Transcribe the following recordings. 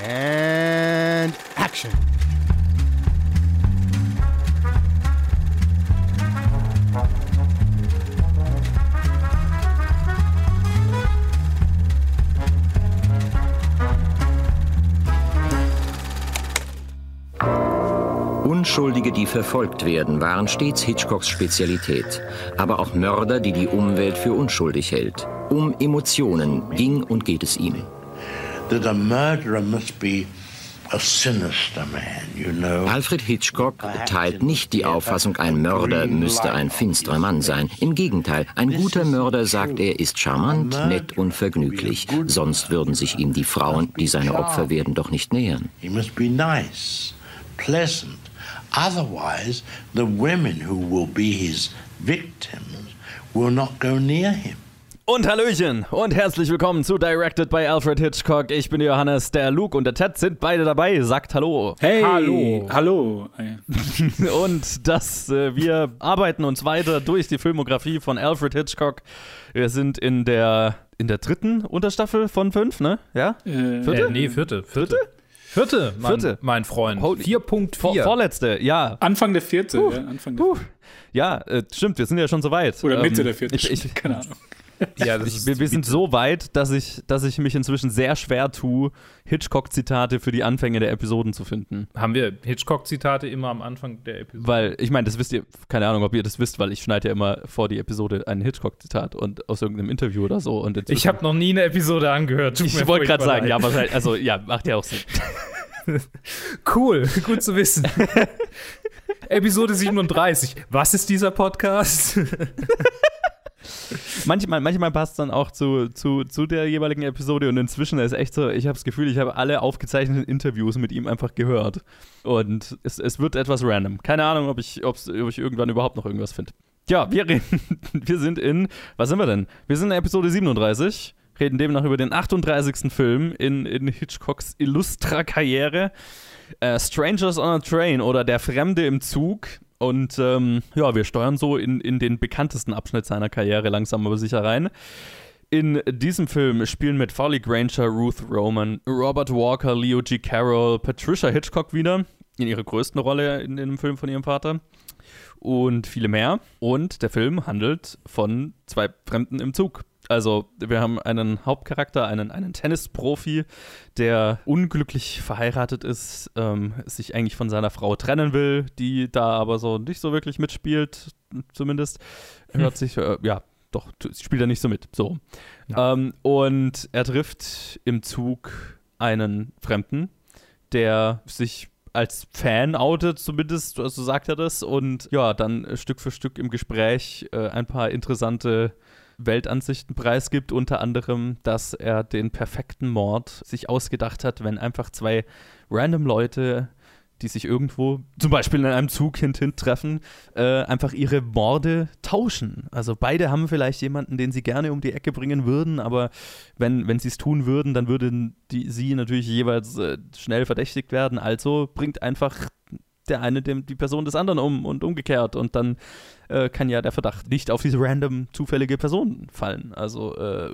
And action. Unschuldige, die verfolgt werden, waren stets Hitchcocks Spezialität. Aber auch Mörder, die die Umwelt für unschuldig hält. Um Emotionen ging und geht es ihm. That a murderer must be a sinister man, you know. Alfred Hitchcock teilt nicht die Auffassung, ein Mörder müsste ein finsterer Mann sein. Im Gegenteil, ein guter Mörder, sagt er, ist charmant, nett und vergnüglich. Sonst würden sich ihm die Frauen, die seine Opfer werden, doch nicht nähern. He must be nice, pleasant. Otherwise, the women who will be his victims will not go near him. Und Hallöchen und herzlich willkommen zu Directed by Alfred Hitchcock. Ich bin Johannes, der Luke und der Ted sind beide dabei. Sagt Hallo. Hey, Hallo. hallo. Und das, äh, wir arbeiten uns weiter durch die Filmografie von Alfred Hitchcock. Wir sind in der, in der dritten Unterstaffel von fünf, ne? Ja? Äh, Vierte? Äh, nee, vierte. Vierte? Vierte, mein, Vierte. mein Freund. Holy- 4.4. Vor, vorletzte, ja. Anfang der vierte. ja, Anfang der Puh. Ja, äh, stimmt, wir sind ja schon so weit. Oder Mitte Ähm, der vierten. Ich, ich, Keine Ahnung. ja, ich, wir, wir sind so weit, dass ich, dass ich mich inzwischen sehr schwer tue, Hitchcock-Zitate für die Anfänge der Episoden zu finden. Haben wir Hitchcock-Zitate immer am Anfang der Episode? Weil, ich meine, das wisst ihr, keine Ahnung, ob ihr das wisst, weil ich schneide ja immer vor die Episode ein Hitchcock-Zitat und aus irgendeinem Interview oder so. Und ich habe noch nie eine Episode angehört. Tut Ich wollte gerade sagen, leid. ja, wahrscheinlich, also ja, macht ja auch Sinn. Cool, gut zu wissen. Episode 37. Was ist dieser Podcast? Manchmal, manchmal passt es dann auch zu, zu, zu der jeweiligen Episode und inzwischen ist echt so, ich habe das Gefühl, ich habe alle aufgezeichneten Interviews mit ihm einfach gehört. Und es, es wird etwas random. Keine Ahnung, ob ich, ob ich irgendwann überhaupt noch irgendwas finde. Ja, wir reden, wir sind in, was sind wir denn? Wir sind in Episode 37, reden demnach über den 38. Film in, in Hitchcocks illustrer Karriere. Äh, Strangers on a Train oder Der Fremde im Zug. Und ähm, ja, wir steuern so in, in den bekanntesten Abschnitt seiner Karriere langsam aber sicher rein. In diesem Film spielen mit Folly Granger, Ruth Roman, Robert Walker, Leo G. Carroll, Patricia Hitchcock wieder in ihrer größten Rolle in, in dem Film von ihrem Vater und viele mehr. Und der Film handelt von zwei Fremden im Zug. Also, wir haben einen Hauptcharakter, einen, einen Tennisprofi, der unglücklich verheiratet ist, ähm, sich eigentlich von seiner Frau trennen will, die da aber so nicht so wirklich mitspielt, zumindest. Hört sich, äh, ja, doch, spielt er nicht so mit. So. Ähm, und er trifft im Zug einen Fremden, der sich als Fan outet, zumindest, so sagt er das, und ja, dann äh, Stück für Stück im Gespräch äh, ein paar interessante Weltansichten preisgibt, unter anderem, dass er den perfekten Mord sich ausgedacht hat, wenn einfach zwei random Leute, die sich irgendwo, zum Beispiel in einem Zug hinten treffen, äh, einfach ihre Morde tauschen. Also beide haben vielleicht jemanden, den sie gerne um die Ecke bringen würden, aber wenn, wenn sie es tun würden, dann würden die, sie natürlich jeweils äh, schnell verdächtigt werden. Also bringt einfach der eine dem, die Person des anderen um und umgekehrt. Und dann äh, kann ja der Verdacht nicht auf diese random zufällige Person fallen. Also äh,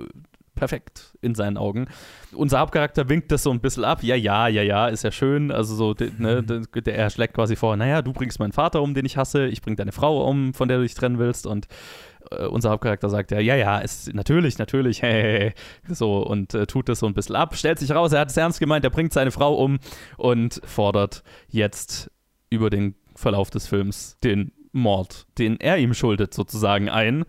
perfekt in seinen Augen. Unser Hauptcharakter winkt das so ein bisschen ab. Ja, ja, ja, ja, ist ja schön. Also so, ne, de, der, er schlägt quasi vor, naja, du bringst meinen Vater um, den ich hasse, ich bring deine Frau um, von der du dich trennen willst. Und äh, unser Hauptcharakter sagt ja, ja, ja, ist natürlich, natürlich, hey, hey, hey. so und äh, tut das so ein bisschen ab, stellt sich raus, er hat es ernst gemeint, er bringt seine Frau um und fordert jetzt über den Verlauf des Films den Mord, den er ihm schuldet, sozusagen ein.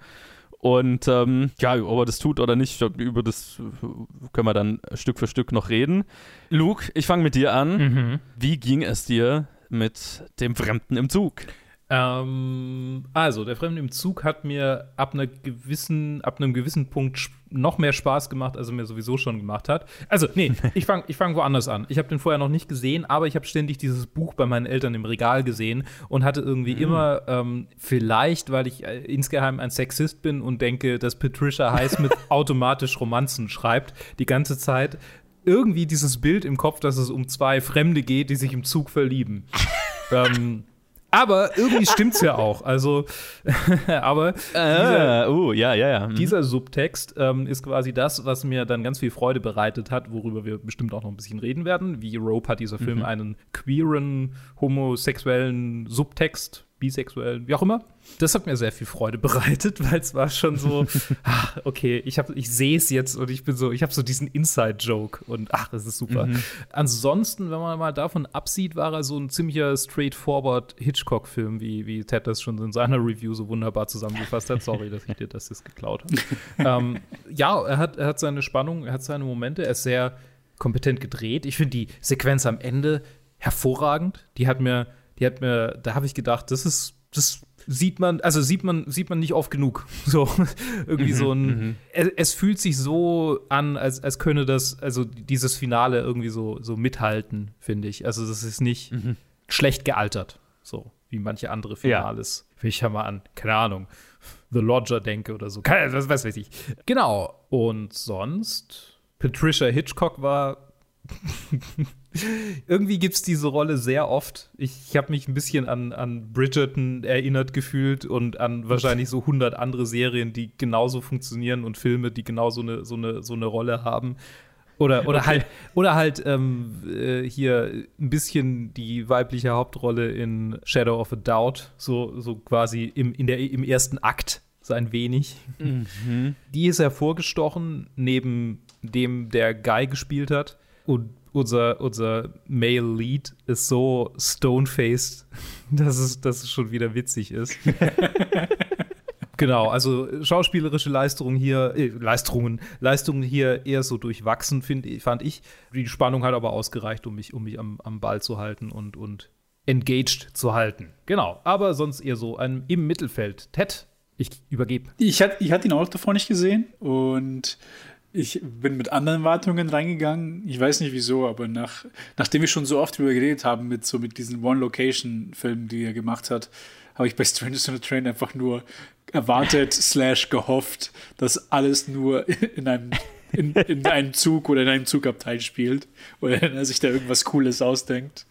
Und ähm, ja, ob er das tut oder nicht, über das äh, können wir dann Stück für Stück noch reden. Luke, ich fange mit dir an. Mhm. Wie ging es dir mit dem Fremden im Zug? Ähm, also, der Fremde im Zug hat mir ab, einer gewissen, ab einem gewissen Punkt noch mehr Spaß gemacht, als er mir sowieso schon gemacht hat. Also, nee, ich fange ich fang woanders an. Ich habe den vorher noch nicht gesehen, aber ich habe ständig dieses Buch bei meinen Eltern im Regal gesehen und hatte irgendwie immer, ähm, vielleicht, weil ich äh, insgeheim ein Sexist bin und denke, dass Patricia Highsmith automatisch Romanzen schreibt, die ganze Zeit irgendwie dieses Bild im Kopf, dass es um zwei Fremde geht, die sich im Zug verlieben. ähm, Aber irgendwie stimmt's ja auch. Also, aber dieser, uh, ja, ja, ja. Mhm. dieser Subtext ähm, ist quasi das, was mir dann ganz viel Freude bereitet hat, worüber wir bestimmt auch noch ein bisschen reden werden. Wie Rope hat dieser Film einen queeren, homosexuellen Subtext bisexuell, wie auch immer. Das hat mir sehr viel Freude bereitet, weil es war schon so, ach, okay, ich, hab, ich sehe es jetzt und ich bin so, ich habe so diesen Inside-Joke und ach, das ist super. Mhm. Ansonsten, wenn man mal davon absieht, war er so ein ziemlicher straightforward Hitchcock-Film, wie, wie Ted das schon in seiner Review so wunderbar zusammengefasst hat. Sorry, dass ich dir das jetzt geklaut habe. ähm, ja, er hat, er hat seine Spannung, er hat seine Momente, er ist sehr kompetent gedreht. Ich finde die Sequenz am Ende hervorragend. Die hat mir die hat mir, da habe ich gedacht, das ist, das sieht man, also sieht man, sieht man nicht oft genug. So, irgendwie so ein, es, es, fühlt sich so an, als, als könne das, also dieses Finale irgendwie so, so mithalten, finde ich. Also, das ist nicht mhm. schlecht gealtert, so wie manche andere Finales. Ja. Ich mal an, keine Ahnung, The Lodger denke oder so. Keine, das weiß ich. Genau. Und sonst, Patricia Hitchcock war irgendwie gibt es diese Rolle sehr oft. Ich, ich habe mich ein bisschen an, an Bridgerton erinnert gefühlt und an wahrscheinlich so 100 andere Serien, die genauso funktionieren und Filme, die genauso eine, so, eine, so eine Rolle haben. Oder, oder okay. halt, oder halt ähm, äh, hier ein bisschen die weibliche Hauptrolle in Shadow of a Doubt, so, so quasi im, in der, im ersten Akt, so ein wenig. Mhm. Die ist hervorgestochen, neben dem der Guy gespielt hat. Und unser, unser Male Lead ist so stone-faced, dass es, dass es schon wieder witzig ist. genau, also schauspielerische Leistungen hier, äh, Leistungen, Leistungen hier eher so durchwachsen, find, fand ich. Die Spannung hat aber ausgereicht, um mich, um mich am, am Ball zu halten und, und engaged zu halten. Genau, aber sonst eher so ein, im Mittelfeld. Ted, ich übergebe. Ich hatte ich hatte ihn auch davor nicht gesehen und ich bin mit anderen Wartungen reingegangen. Ich weiß nicht wieso, aber nach, nachdem wir schon so oft drüber geredet haben, mit so mit diesen One-Location-Filmen, die er gemacht hat, habe ich bei Strangers on a Train einfach nur erwartet, slash gehofft, dass alles nur in einem, in, in einem Zug oder in einem Zugabteil spielt oder er sich da irgendwas Cooles ausdenkt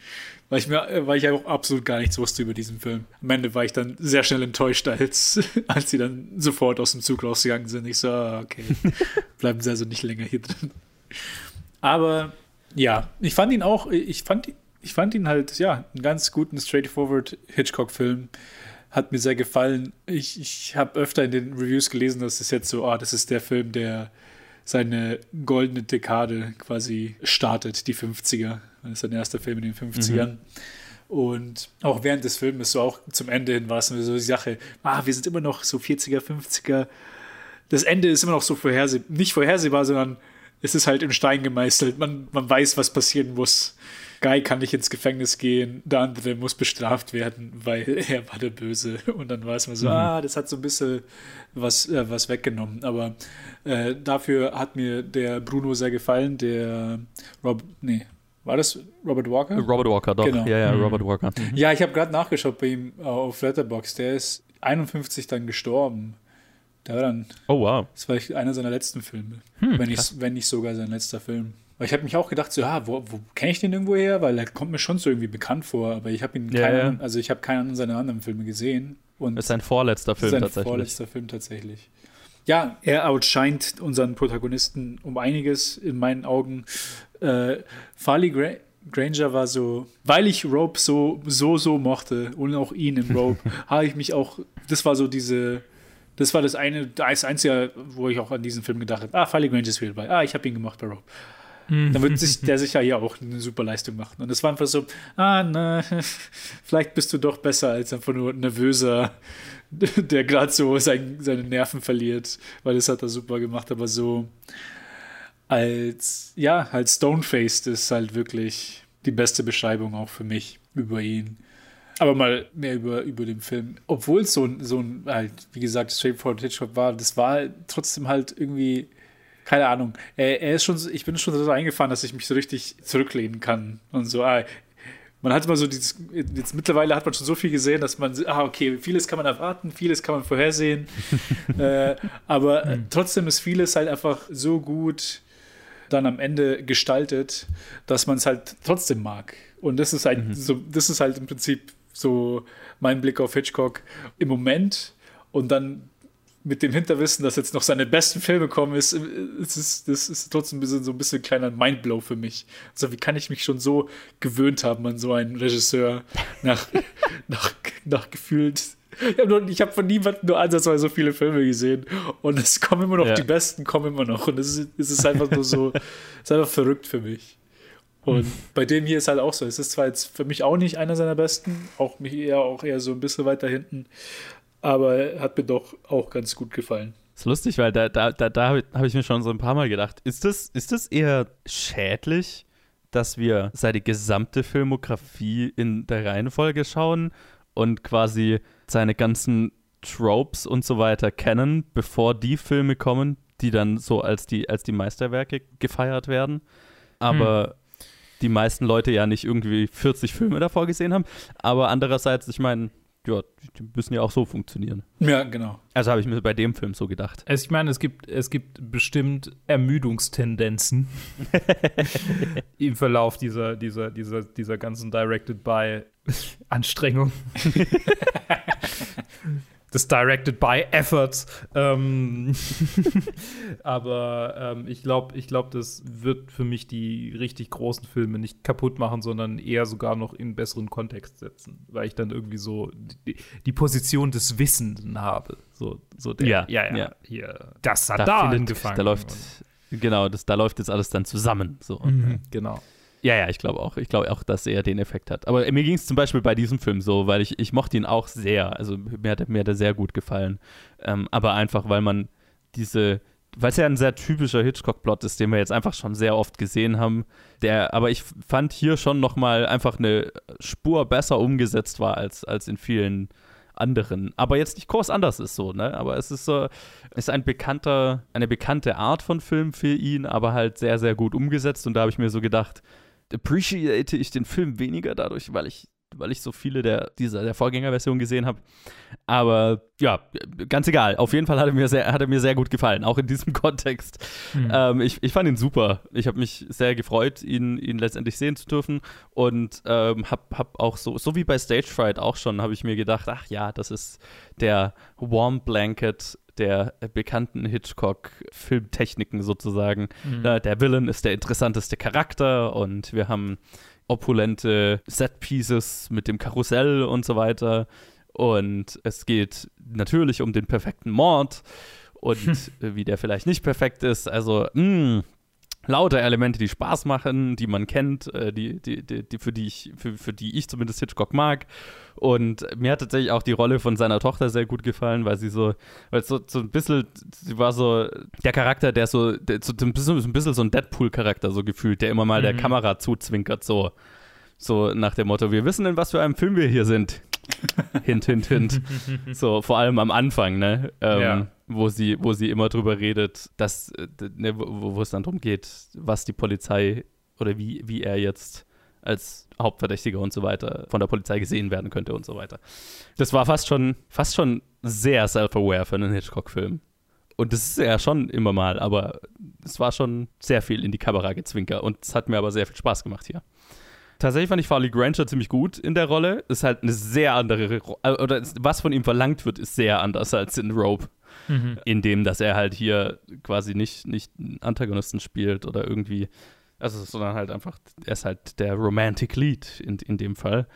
weil ich mir, weil ich auch absolut gar nichts wusste über diesen Film. Am Ende war ich dann sehr schnell enttäuscht, als, als sie dann sofort aus dem Zug rausgegangen sind. Ich so, ah, okay, bleiben sie also nicht länger hier drin. Aber ja, ich fand ihn auch, ich fand, ich fand ihn halt, ja, einen ganz guten, straightforward Hitchcock-Film. Hat mir sehr gefallen. Ich, ich habe öfter in den Reviews gelesen, dass es jetzt so, ah, das ist der Film, der seine goldene Dekade quasi startet, die 50er. Das ist sein erster Film in den 50ern. Mhm. Und auch während des Films, so auch zum Ende hin, war es so die Sache, ah, wir sind immer noch so 40er, 50er. Das Ende ist immer noch so vorhersehbar, nicht vorhersehbar, sondern es ist halt in Stein gemeißelt. Man, man weiß, was passieren muss. Guy kann nicht ins Gefängnis gehen, der andere muss bestraft werden, weil er war der Böse. Und dann war es mal so, mhm. ah, das hat so ein bisschen was, äh, was weggenommen. Aber äh, dafür hat mir der Bruno sehr gefallen, der Rob, nee, war das Robert Walker? Robert Walker, doch. Genau. Ja, ja, mhm. Robert Walker. Mhm. Ja, ich habe gerade nachgeschaut bei ihm äh, auf Letterboxd. Der ist 51 dann gestorben. War dann. Oh, wow. Das war einer seiner letzten Filme. Hm, wenn, ich, wenn nicht sogar sein letzter Film. Ich habe mich auch gedacht, so, ja, wo, wo kenne ich den irgendwo her? Weil er kommt mir schon so irgendwie bekannt vor, aber ich habe ihn ja, keinen, ja. also ich habe keinen seiner anderen Filme gesehen. Und das ist sein vorletzter Film sein tatsächlich. vorletzter Film tatsächlich. Ja, er outscheint unseren Protagonisten um einiges in meinen Augen. Äh, Farley Gra Granger war so, weil ich Rope so, so, so mochte und auch ihn im Rope, habe ich mich auch, das war so diese, das war das eine, das Einzige, wo ich auch an diesen Film gedacht habe, ah, Farley Granger ist wieder dabei, ah, ich habe ihn gemacht bei Rope. Dann wird sich der sicher hier auch eine super Leistung machen. Und es war einfach so, ah, na, vielleicht bist du doch besser als einfach nur nervöser, der gerade so sein, seine Nerven verliert, weil das hat er super gemacht, aber so als, ja, halt Stonefaced ist halt wirklich die beste Beschreibung auch für mich über ihn. Aber mal mehr über, über den Film. Obwohl es so, so ein, halt, wie gesagt, Straightforward Hitchcock war, das war trotzdem halt irgendwie keine Ahnung. Er, er, ist schon, ich bin schon so eingefahren, dass ich mich so richtig zurücklehnen kann und so. Ah, man hat immer so dieses, jetzt mittlerweile hat man schon so viel gesehen, dass man, ah, okay, vieles kann man erwarten, vieles kann man vorhersehen. äh, aber mhm. trotzdem ist vieles halt einfach so gut dann am Ende gestaltet, dass man es halt trotzdem mag. Und das ist halt mhm. so, das ist halt im Prinzip so mein Blick auf Hitchcock im Moment und dann mit dem Hinterwissen, dass jetzt noch seine besten Filme kommen, ist, ist, ist das ist trotzdem ein bisschen, so ein bisschen ein kleiner Mindblow für mich. Also wie kann ich mich schon so gewöhnt haben an so einen Regisseur nach, nach, nach gefühlt. Ich habe hab von niemandem nur ansatzweise so viele Filme gesehen und es kommen immer noch, ja. die besten kommen immer noch und es ist, es ist einfach nur so, es ist einfach verrückt für mich. Und bei dem hier ist halt auch so. Es ist zwar jetzt für mich auch nicht einer seiner besten, auch mich eher auch eher so ein bisschen weiter hinten, aber hat mir doch auch ganz gut gefallen. Das ist lustig, weil da, da, da, da habe ich, hab ich mir schon so ein paar Mal gedacht, ist das, ist das eher schädlich, dass wir seine gesamte Filmografie in der Reihenfolge schauen und quasi seine ganzen Tropes und so weiter kennen, bevor die Filme kommen, die dann so als die, als die Meisterwerke gefeiert werden. Aber hm. die meisten Leute ja nicht irgendwie 40 Filme davor gesehen haben. Aber andererseits, ich meine, ja, die müssen ja auch so funktionieren. Ja, genau. Also habe ich mir bei dem Film so gedacht. Also ich meine, es gibt, es gibt bestimmt Ermüdungstendenzen im Verlauf dieser, dieser, dieser, dieser ganzen Directed by Anstrengung. des Directed by Efforts. Ähm aber ähm, ich glaube, ich glaub, das wird für mich die richtig großen Filme nicht kaputt machen, sondern eher sogar noch in besseren Kontext setzen, weil ich dann irgendwie so die, die Position des Wissenden habe. So, so der, ja, ja, ja, ja. Hier, das hat da, da angefangen. Da läuft, genau, das, da läuft jetzt alles dann zusammen. So. Mhm, genau. Ja, ja, ich glaube auch. Ich glaube auch, dass er den Effekt hat. Aber mir ging es zum Beispiel bei diesem Film so, weil ich, ich mochte ihn auch sehr. Also mir hat, mir hat er sehr gut gefallen. Ähm, aber einfach, weil man diese, weil es ja ein sehr typischer Hitchcock-Plot ist, den wir jetzt einfach schon sehr oft gesehen haben, der, aber ich fand hier schon nochmal einfach eine Spur besser umgesetzt war als, als in vielen anderen. Aber jetzt nicht groß anders ist so, ne? Aber es ist so, ist ein bekannter, eine bekannte Art von Film für ihn, aber halt sehr, sehr gut umgesetzt. Und da habe ich mir so gedacht, appreciate ich den Film weniger dadurch, weil ich weil ich so viele der, dieser, der Vorgängerversion gesehen habe. Aber ja, ganz egal. Auf jeden Fall hat er mir sehr, hat er mir sehr gut gefallen, auch in diesem Kontext. Mhm. Ähm, ich, ich fand ihn super. Ich habe mich sehr gefreut, ihn, ihn letztendlich sehen zu dürfen. Und ähm, habe hab auch so, so wie bei Stage Fright auch schon, habe ich mir gedacht, ach ja, das ist der Warm Blanket der bekannten Hitchcock-Filmtechniken sozusagen. Mhm. Der Villain ist der interessanteste Charakter und wir haben opulente Set-Pieces mit dem Karussell und so weiter. Und es geht natürlich um den perfekten Mord und hm. wie der vielleicht nicht perfekt ist. Also, mh, mm, lauter Elemente, die Spaß machen, die man kennt, äh, die, die, die, die, für, die ich, für, für die ich zumindest Hitchcock mag. Und mir hat tatsächlich auch die Rolle von seiner Tochter sehr gut gefallen, weil sie so, weil so, so ein bisschen, sie war so der Charakter, der so, der, so ein, bisschen, ein bisschen so ein Deadpool-Charakter so gefühlt, der immer mal mhm. der Kamera zuzwinkert, so. So nach dem Motto, wir wissen, in was für einem Film wir hier sind. Hint, hint, hint. So, vor allem am Anfang, ne? Ähm, ja wo sie, wo sie immer drüber redet, dass, äh, ne, wo, wo es dann darum geht, was die Polizei oder wie, wie er jetzt als Hauptverdächtiger und so weiter von der Polizei gesehen werden könnte und so weiter. Das war fast schon, fast schon sehr self-aware für einen Hitchcock-Film. Und das ist ja schon immer mal, aber es war schon sehr viel in die Kamera gezwinker und es hat mir aber sehr viel Spaß gemacht hier. Tatsächlich fand ich Farley Granger ziemlich gut in der Rolle. Ist halt eine sehr andere, oder was von ihm verlangt wird, ist sehr anders als in Rope mhm. in dem, dass er halt hier quasi nicht, nicht einen Antagonisten spielt oder irgendwie, also sondern halt einfach, er ist halt der Romantic Lead in, in dem Fall.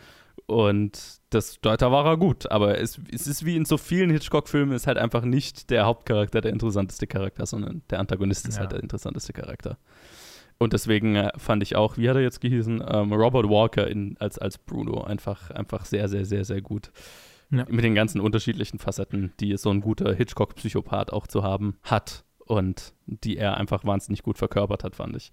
Und das, da war er gut, aber es, es ist wie in so vielen Hitchcock-Filmen, ist halt einfach nicht der Hauptcharakter der interessanteste Charakter, sondern der Antagonist ist ja. halt der interessanteste Charakter. Und deswegen äh, fand ich auch, wie hat er jetzt gehießen, ähm, Robert Walker in, als, als Bruno einfach, einfach sehr, sehr, sehr, sehr gut. Ja. Mit den ganzen unterschiedlichen Facetten, die so ein guter Hitchcock-Psychopath auch zu haben hat und die er einfach wahnsinnig gut verkörpert hat, fand ich.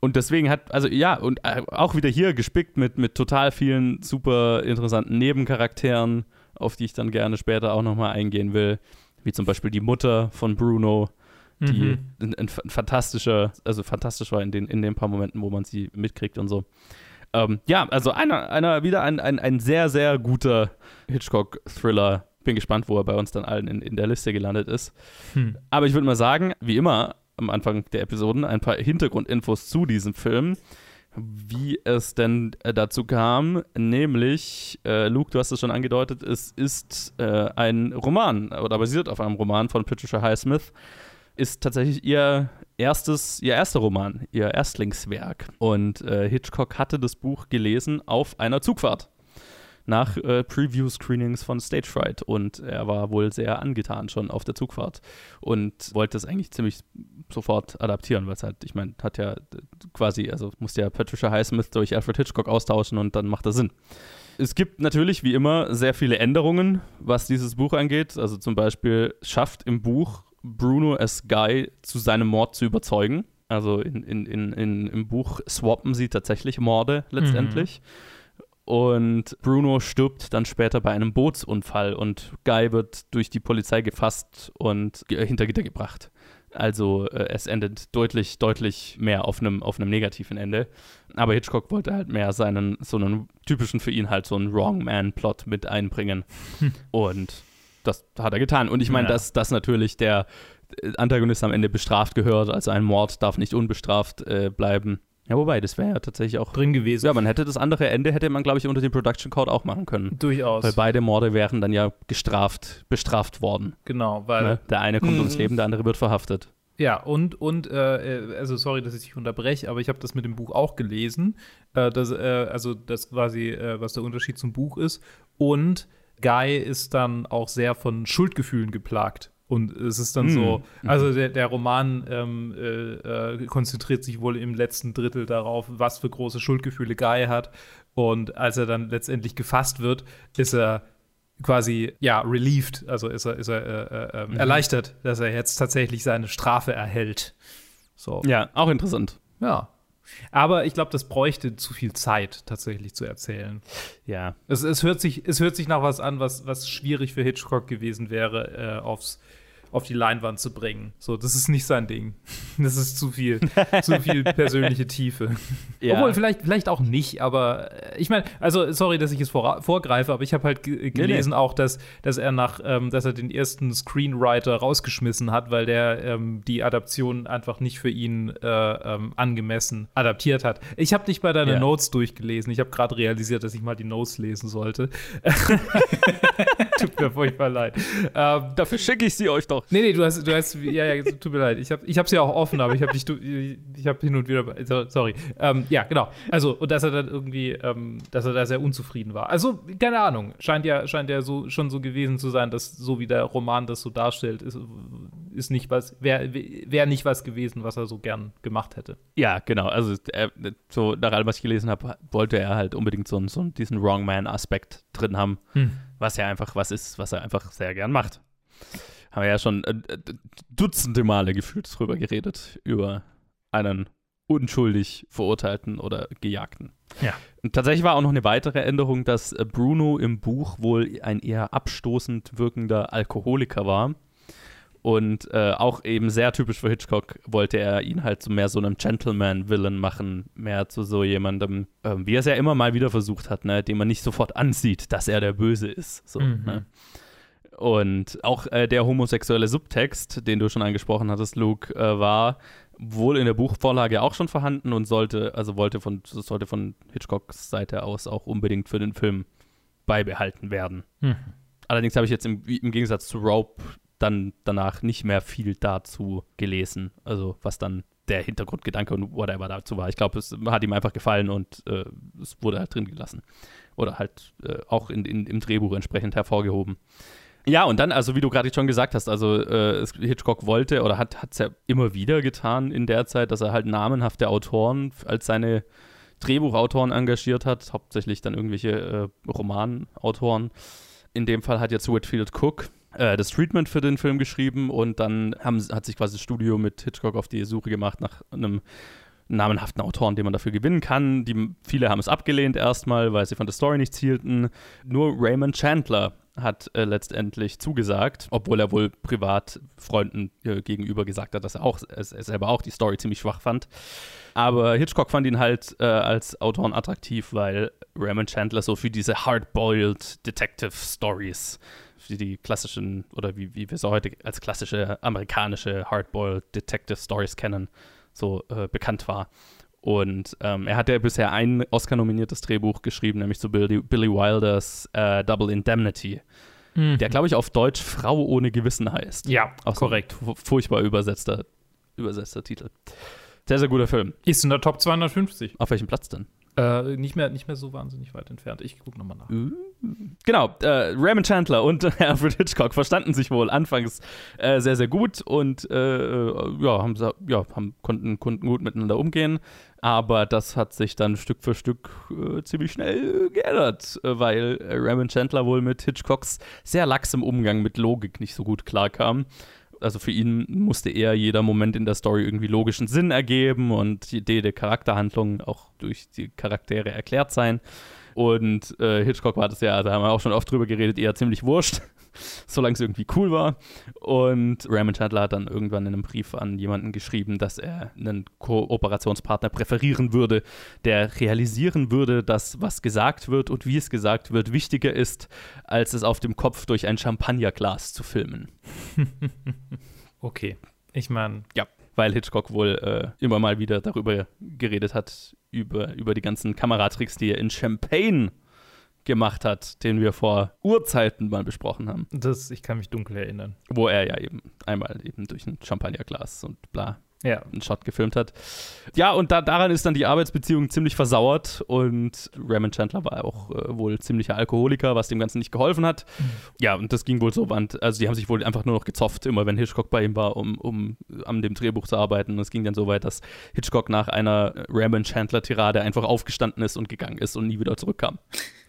Und deswegen hat, also ja, und äh, auch wieder hier gespickt mit, mit total vielen super interessanten Nebencharakteren, auf die ich dann gerne später auch nochmal eingehen will. Wie zum Beispiel die Mutter von Bruno, die mhm. ein, ein, fantastischer, also fantastisch war in den, in den paar Momenten, wo man sie mitkriegt und so. Ähm, ja, also einer, einer wieder ein, ein, ein sehr, sehr guter Hitchcock-Thriller. Bin gespannt, wo er bei uns dann allen in, in der Liste gelandet ist. Hm. Aber ich würde mal sagen, wie immer am Anfang der Episoden, ein paar Hintergrundinfos zu diesem Film. wie es denn äh, dazu kam. Nämlich, äh, Luke, du hast es schon angedeutet, es ist äh, ein Roman oder basiert auf einem Roman von Patricia Highsmith. Ist tatsächlich ihr erstes, ihr erster Roman, ihr Erstlingswerk. Und äh, Hitchcock hatte das Buch gelesen auf einer Zugfahrt nach äh, Preview-Screenings von Stage Fright und er war wohl sehr angetan schon auf der Zugfahrt und wollte es eigentlich ziemlich sofort adaptieren, weil es halt, ich meine, hat ja quasi, also musste ja Patricia Highsmith durch Alfred Hitchcock austauschen und dann macht das Sinn. Es gibt natürlich wie immer sehr viele Änderungen, was dieses Buch angeht. Also zum Beispiel schafft im Buch Bruno S. Guy zu seinem Mord zu überzeugen. Also in, in, in, in, im Buch swappen sie tatsächlich Morde letztendlich. Mhm. Und Bruno stirbt dann später bei einem Bootsunfall und Guy wird durch die Polizei gefasst und hinter Gitter gebracht. Also äh, es endet deutlich, deutlich mehr auf einem auf negativen Ende. Aber Hitchcock wollte halt mehr seinen, so einen typischen für ihn halt so einen Wrong Man-Plot mit einbringen. Hm. Und das hat er getan. Und ich meine, ja. dass, dass natürlich der Antagonist am Ende bestraft gehört, also ein Mord darf nicht unbestraft äh, bleiben. Ja, wobei, das wäre ja tatsächlich auch drin gewesen. Ja, man hätte das andere Ende, hätte man, glaube ich, unter dem Production Code auch machen können. Durchaus. Weil beide Morde wären dann ja gestraft, bestraft worden. Genau, weil. Ne? Der eine kommt ums Leben, der andere wird verhaftet. Ja, und, und äh, also sorry, dass ich dich unterbreche, aber ich habe das mit dem Buch auch gelesen. Äh, das, äh, also das quasi, äh, was der Unterschied zum Buch ist. Und Guy ist dann auch sehr von Schuldgefühlen geplagt. Und es ist dann hm. so, mhm. also der, der Roman ähm, äh, äh, konzentriert sich wohl im letzten Drittel darauf, was für große Schuldgefühle Guy hat. Und als er dann letztendlich gefasst wird, ist er quasi, ja, relieved, also ist er, ist er äh, äh, mhm. erleichtert, dass er jetzt tatsächlich seine Strafe erhält. So. Ja, auch interessant. Ja. Aber ich glaube, das bräuchte zu viel Zeit, tatsächlich zu erzählen. Ja. Es, es, hört, sich, es hört sich nach was an, was, was schwierig für Hitchcock gewesen wäre, äh, aufs auf die Leinwand zu bringen. So, das ist nicht sein Ding. Das ist zu viel, zu viel persönliche Tiefe. Ja. Obwohl, vielleicht, vielleicht auch nicht, aber äh, ich meine, also sorry, dass ich es vor, vorgreife, aber ich habe halt gelesen nee, nee. auch, dass, dass er nach, ähm, dass er den ersten Screenwriter rausgeschmissen hat, weil der ähm, die Adaption einfach nicht für ihn äh, ähm, angemessen adaptiert hat. Ich habe nicht bei deinen ja. Notes durchgelesen. Ich habe gerade realisiert, dass ich mal die Notes lesen sollte. Tut mir furchtbar leid. Ähm, Dafür schicke ich sie euch doch. Nee, nee, du hast, du hast, ja, ja, tut mir leid. Ich habe ich hab sie auch offen, aber ich habe dich, ich habe hin und wieder, sorry. Ähm, ja, genau. Also, und dass er dann irgendwie, ähm, dass er da sehr unzufrieden war. Also, keine Ahnung. Scheint ja, scheint ja so, schon so gewesen zu sein, dass so wie der Roman das so darstellt, ist, ist nicht was, wäre wär nicht was gewesen, was er so gern gemacht hätte. Ja, genau. Also, er, so nach allem, was ich gelesen habe, wollte er halt unbedingt so, so diesen Wrong Man-Aspekt drin haben, hm. was ja einfach was ist, was er einfach sehr gern macht haben wir ja schon äh, äh, dutzende Male gefühlt drüber geredet, über einen unschuldig verurteilten oder gejagten. Ja. Und tatsächlich war auch noch eine weitere Änderung, dass äh, Bruno im Buch wohl ein eher abstoßend wirkender Alkoholiker war. Und äh, auch eben sehr typisch für Hitchcock wollte er ihn halt zu mehr so einem Gentleman-Villain machen, mehr zu so jemandem, äh, wie er es ja immer mal wieder versucht hat, ne, dem man nicht sofort ansieht, dass er der Böse ist. So, mhm. ne? Und auch äh, der homosexuelle Subtext, den du schon angesprochen hattest, Luke, äh, war wohl in der Buchvorlage auch schon vorhanden und sollte, also wollte von, sollte von Hitchcocks Seite aus auch unbedingt für den Film beibehalten werden. Hm. Allerdings habe ich jetzt im, im, Gegensatz zu Rope dann danach nicht mehr viel dazu gelesen, also was dann der Hintergrundgedanke und whatever dazu war. Ich glaube, es hat ihm einfach gefallen und äh, es wurde halt drin gelassen. Oder halt äh, auch in, in, im Drehbuch entsprechend hervorgehoben. Ja, und dann, also wie du gerade schon gesagt hast, also äh, Hitchcock wollte oder hat es ja immer wieder getan in der Zeit, dass er halt namenhafte Autoren als seine Drehbuchautoren engagiert hat, hauptsächlich dann irgendwelche äh, Romanautoren. In dem Fall hat jetzt Whitfield Cook äh, das Treatment für den Film geschrieben und dann haben, hat sich quasi das Studio mit Hitchcock auf die Suche gemacht nach einem namenhaften Autoren, den man dafür gewinnen kann. Die, viele haben es abgelehnt erstmal, weil sie von der Story nichts hielten. Nur Raymond Chandler hat äh, letztendlich zugesagt, obwohl er wohl privat Freunden äh, gegenüber gesagt hat, dass er auch er selber auch die Story ziemlich schwach fand. Aber Hitchcock fand ihn halt äh, als Autoren attraktiv, weil Raymond Chandler so für diese hard-boiled Detective Stories, für die klassischen oder wie, wie wir sie heute als klassische amerikanische hard-boiled Detective Stories kennen, so äh, bekannt war. Und ähm, er hat ja bisher ein Oscar-nominiertes Drehbuch geschrieben, nämlich zu Billy, Billy Wilders äh, Double Indemnity. Mhm. Der, glaube ich, auf Deutsch Frau ohne Gewissen heißt. Ja, Auch korrekt. So furchtbar übersetzter, übersetzter Titel. Sehr, sehr guter Film. Ist in der Top 250. Auf welchem Platz denn? Äh, nicht, mehr, nicht mehr so wahnsinnig weit entfernt. Ich gucke nochmal nach. Uh, genau, äh, Raymond Chandler und Alfred Hitchcock verstanden sich wohl anfangs äh, sehr, sehr gut und äh, ja, haben, ja, haben, konnten, konnten gut miteinander umgehen. Aber das hat sich dann Stück für Stück äh, ziemlich schnell geändert, äh, weil Raymond Chandler wohl mit Hitchcocks sehr laxem Umgang mit Logik nicht so gut klarkam also für ihn musste eher jeder Moment in der Story irgendwie logischen Sinn ergeben und die Idee der Charakterhandlung auch durch die Charaktere erklärt sein. Und äh, Hitchcock war das ja, da haben wir auch schon oft drüber geredet, eher ziemlich wurscht, solange es irgendwie cool war. Und Raymond Chandler hat dann irgendwann in einem Brief an jemanden geschrieben, dass er einen Kooperationspartner präferieren würde, der realisieren würde, dass was gesagt wird und wie es gesagt wird wichtiger ist, als es auf dem Kopf durch ein Champagnerglas zu filmen. okay. Ich meine, ja weil Hitchcock wohl äh, immer mal wieder darüber geredet hat, über, über die ganzen Kameratricks, die er in Champagne gemacht hat, den wir vor Urzeiten mal besprochen haben. Das, ich kann mich dunkel erinnern. Wo er ja eben einmal eben durch ein Champagnerglas und bla ja. einen Shot gefilmt hat. Ja, und da, daran ist dann die Arbeitsbeziehung ziemlich versauert und Raymond Chandler war auch äh, wohl ziemlicher Alkoholiker, was dem Ganzen nicht geholfen hat. Mhm. Ja, und das ging wohl so, also die haben sich wohl einfach nur noch gezofft, immer wenn Hitchcock bei ihm war, um, um an dem Drehbuch zu arbeiten. Und es ging dann so weit, dass Hitchcock nach einer Raymond Chandler-Tirade einfach aufgestanden ist und gegangen ist und nie wieder zurückkam.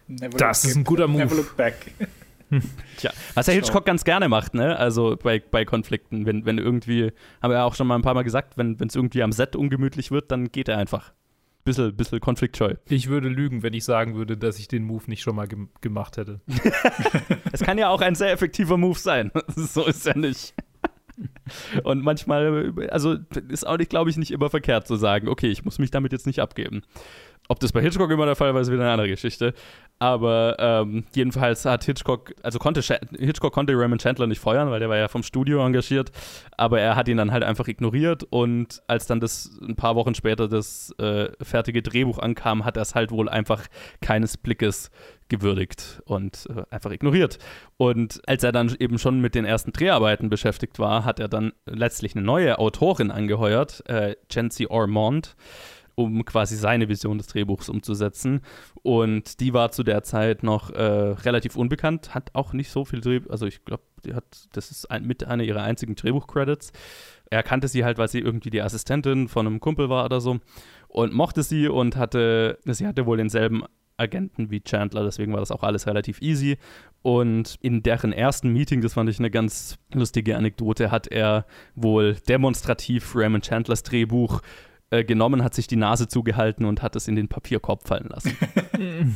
Never das ist ein guter Move. Never look back. Tja, was der Hitchcock ganz gerne macht, ne? Also bei, bei Konflikten, wenn, wenn irgendwie, haben wir ja auch schon mal ein paar Mal gesagt, wenn es irgendwie am Set ungemütlich wird, dann geht er einfach. Bisschen, bisschen konfliktscheu. Ich würde lügen, wenn ich sagen würde, dass ich den Move nicht schon mal ge gemacht hätte. es kann ja auch ein sehr effektiver Move sein. so ist er nicht. Und manchmal, also ist auch nicht, glaube ich, nicht immer verkehrt zu sagen, okay, ich muss mich damit jetzt nicht abgeben. Ob das bei Hitchcock immer der Fall war, ist wieder eine andere Geschichte. Aber ähm, jedenfalls hat Hitchcock, also konnte Hitchcock konnte Raymond Chandler nicht feuern, weil der war ja vom Studio engagiert, aber er hat ihn dann halt einfach ignoriert und als dann das ein paar Wochen später das äh, fertige Drehbuch ankam, hat er es halt wohl einfach keines Blickes gewürdigt und äh, einfach ignoriert. Und als er dann eben schon mit den ersten Dreharbeiten beschäftigt war, hat er dann letztlich eine neue Autorin angeheuert, äh, Jency Ormond um quasi seine Vision des Drehbuchs umzusetzen. Und die war zu der Zeit noch äh, relativ unbekannt, hat auch nicht so viel Drehbuch, also ich glaube, die hat, das ist ein, mit einer ihrer einzigen Drehbuch-Credits. Er kannte sie halt, weil sie irgendwie die Assistentin von einem Kumpel war oder so und mochte sie und hatte, sie hatte wohl denselben Agenten wie Chandler, deswegen war das auch alles relativ easy. Und in deren ersten Meeting, das fand ich eine ganz lustige Anekdote, hat er wohl demonstrativ Raymond Chandlers Drehbuch äh, genommen, hat sich die Nase zugehalten und hat es in den Papierkorb fallen lassen.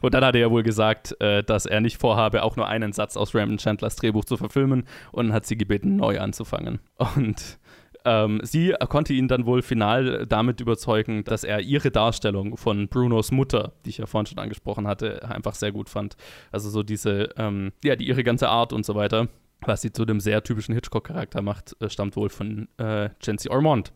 und dann hat er ja wohl gesagt, äh, dass er nicht vorhabe, auch nur einen Satz aus Raymond Chandlers Drehbuch zu verfilmen und hat sie gebeten, neu anzufangen. Und ähm, sie konnte ihn dann wohl final damit überzeugen, dass er ihre Darstellung von Brunos Mutter, die ich ja vorhin schon angesprochen hatte, einfach sehr gut fand. Also so diese, ähm, ja, die, ihre ganze Art und so weiter was sie zu dem sehr typischen Hitchcock-Charakter macht, äh, stammt wohl von äh, Jency Ormond.